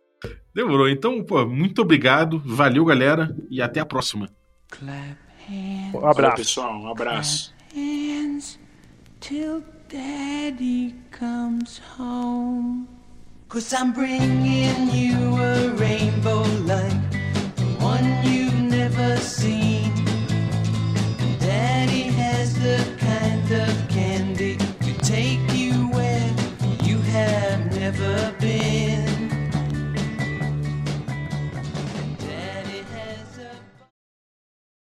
Demorou. Então, pô, muito obrigado. Valeu, galera. E até a próxima. Um abraço. Valeu, pessoal. Um abraço. till daddy comes home. Cause I'm bringing you a rainbow light.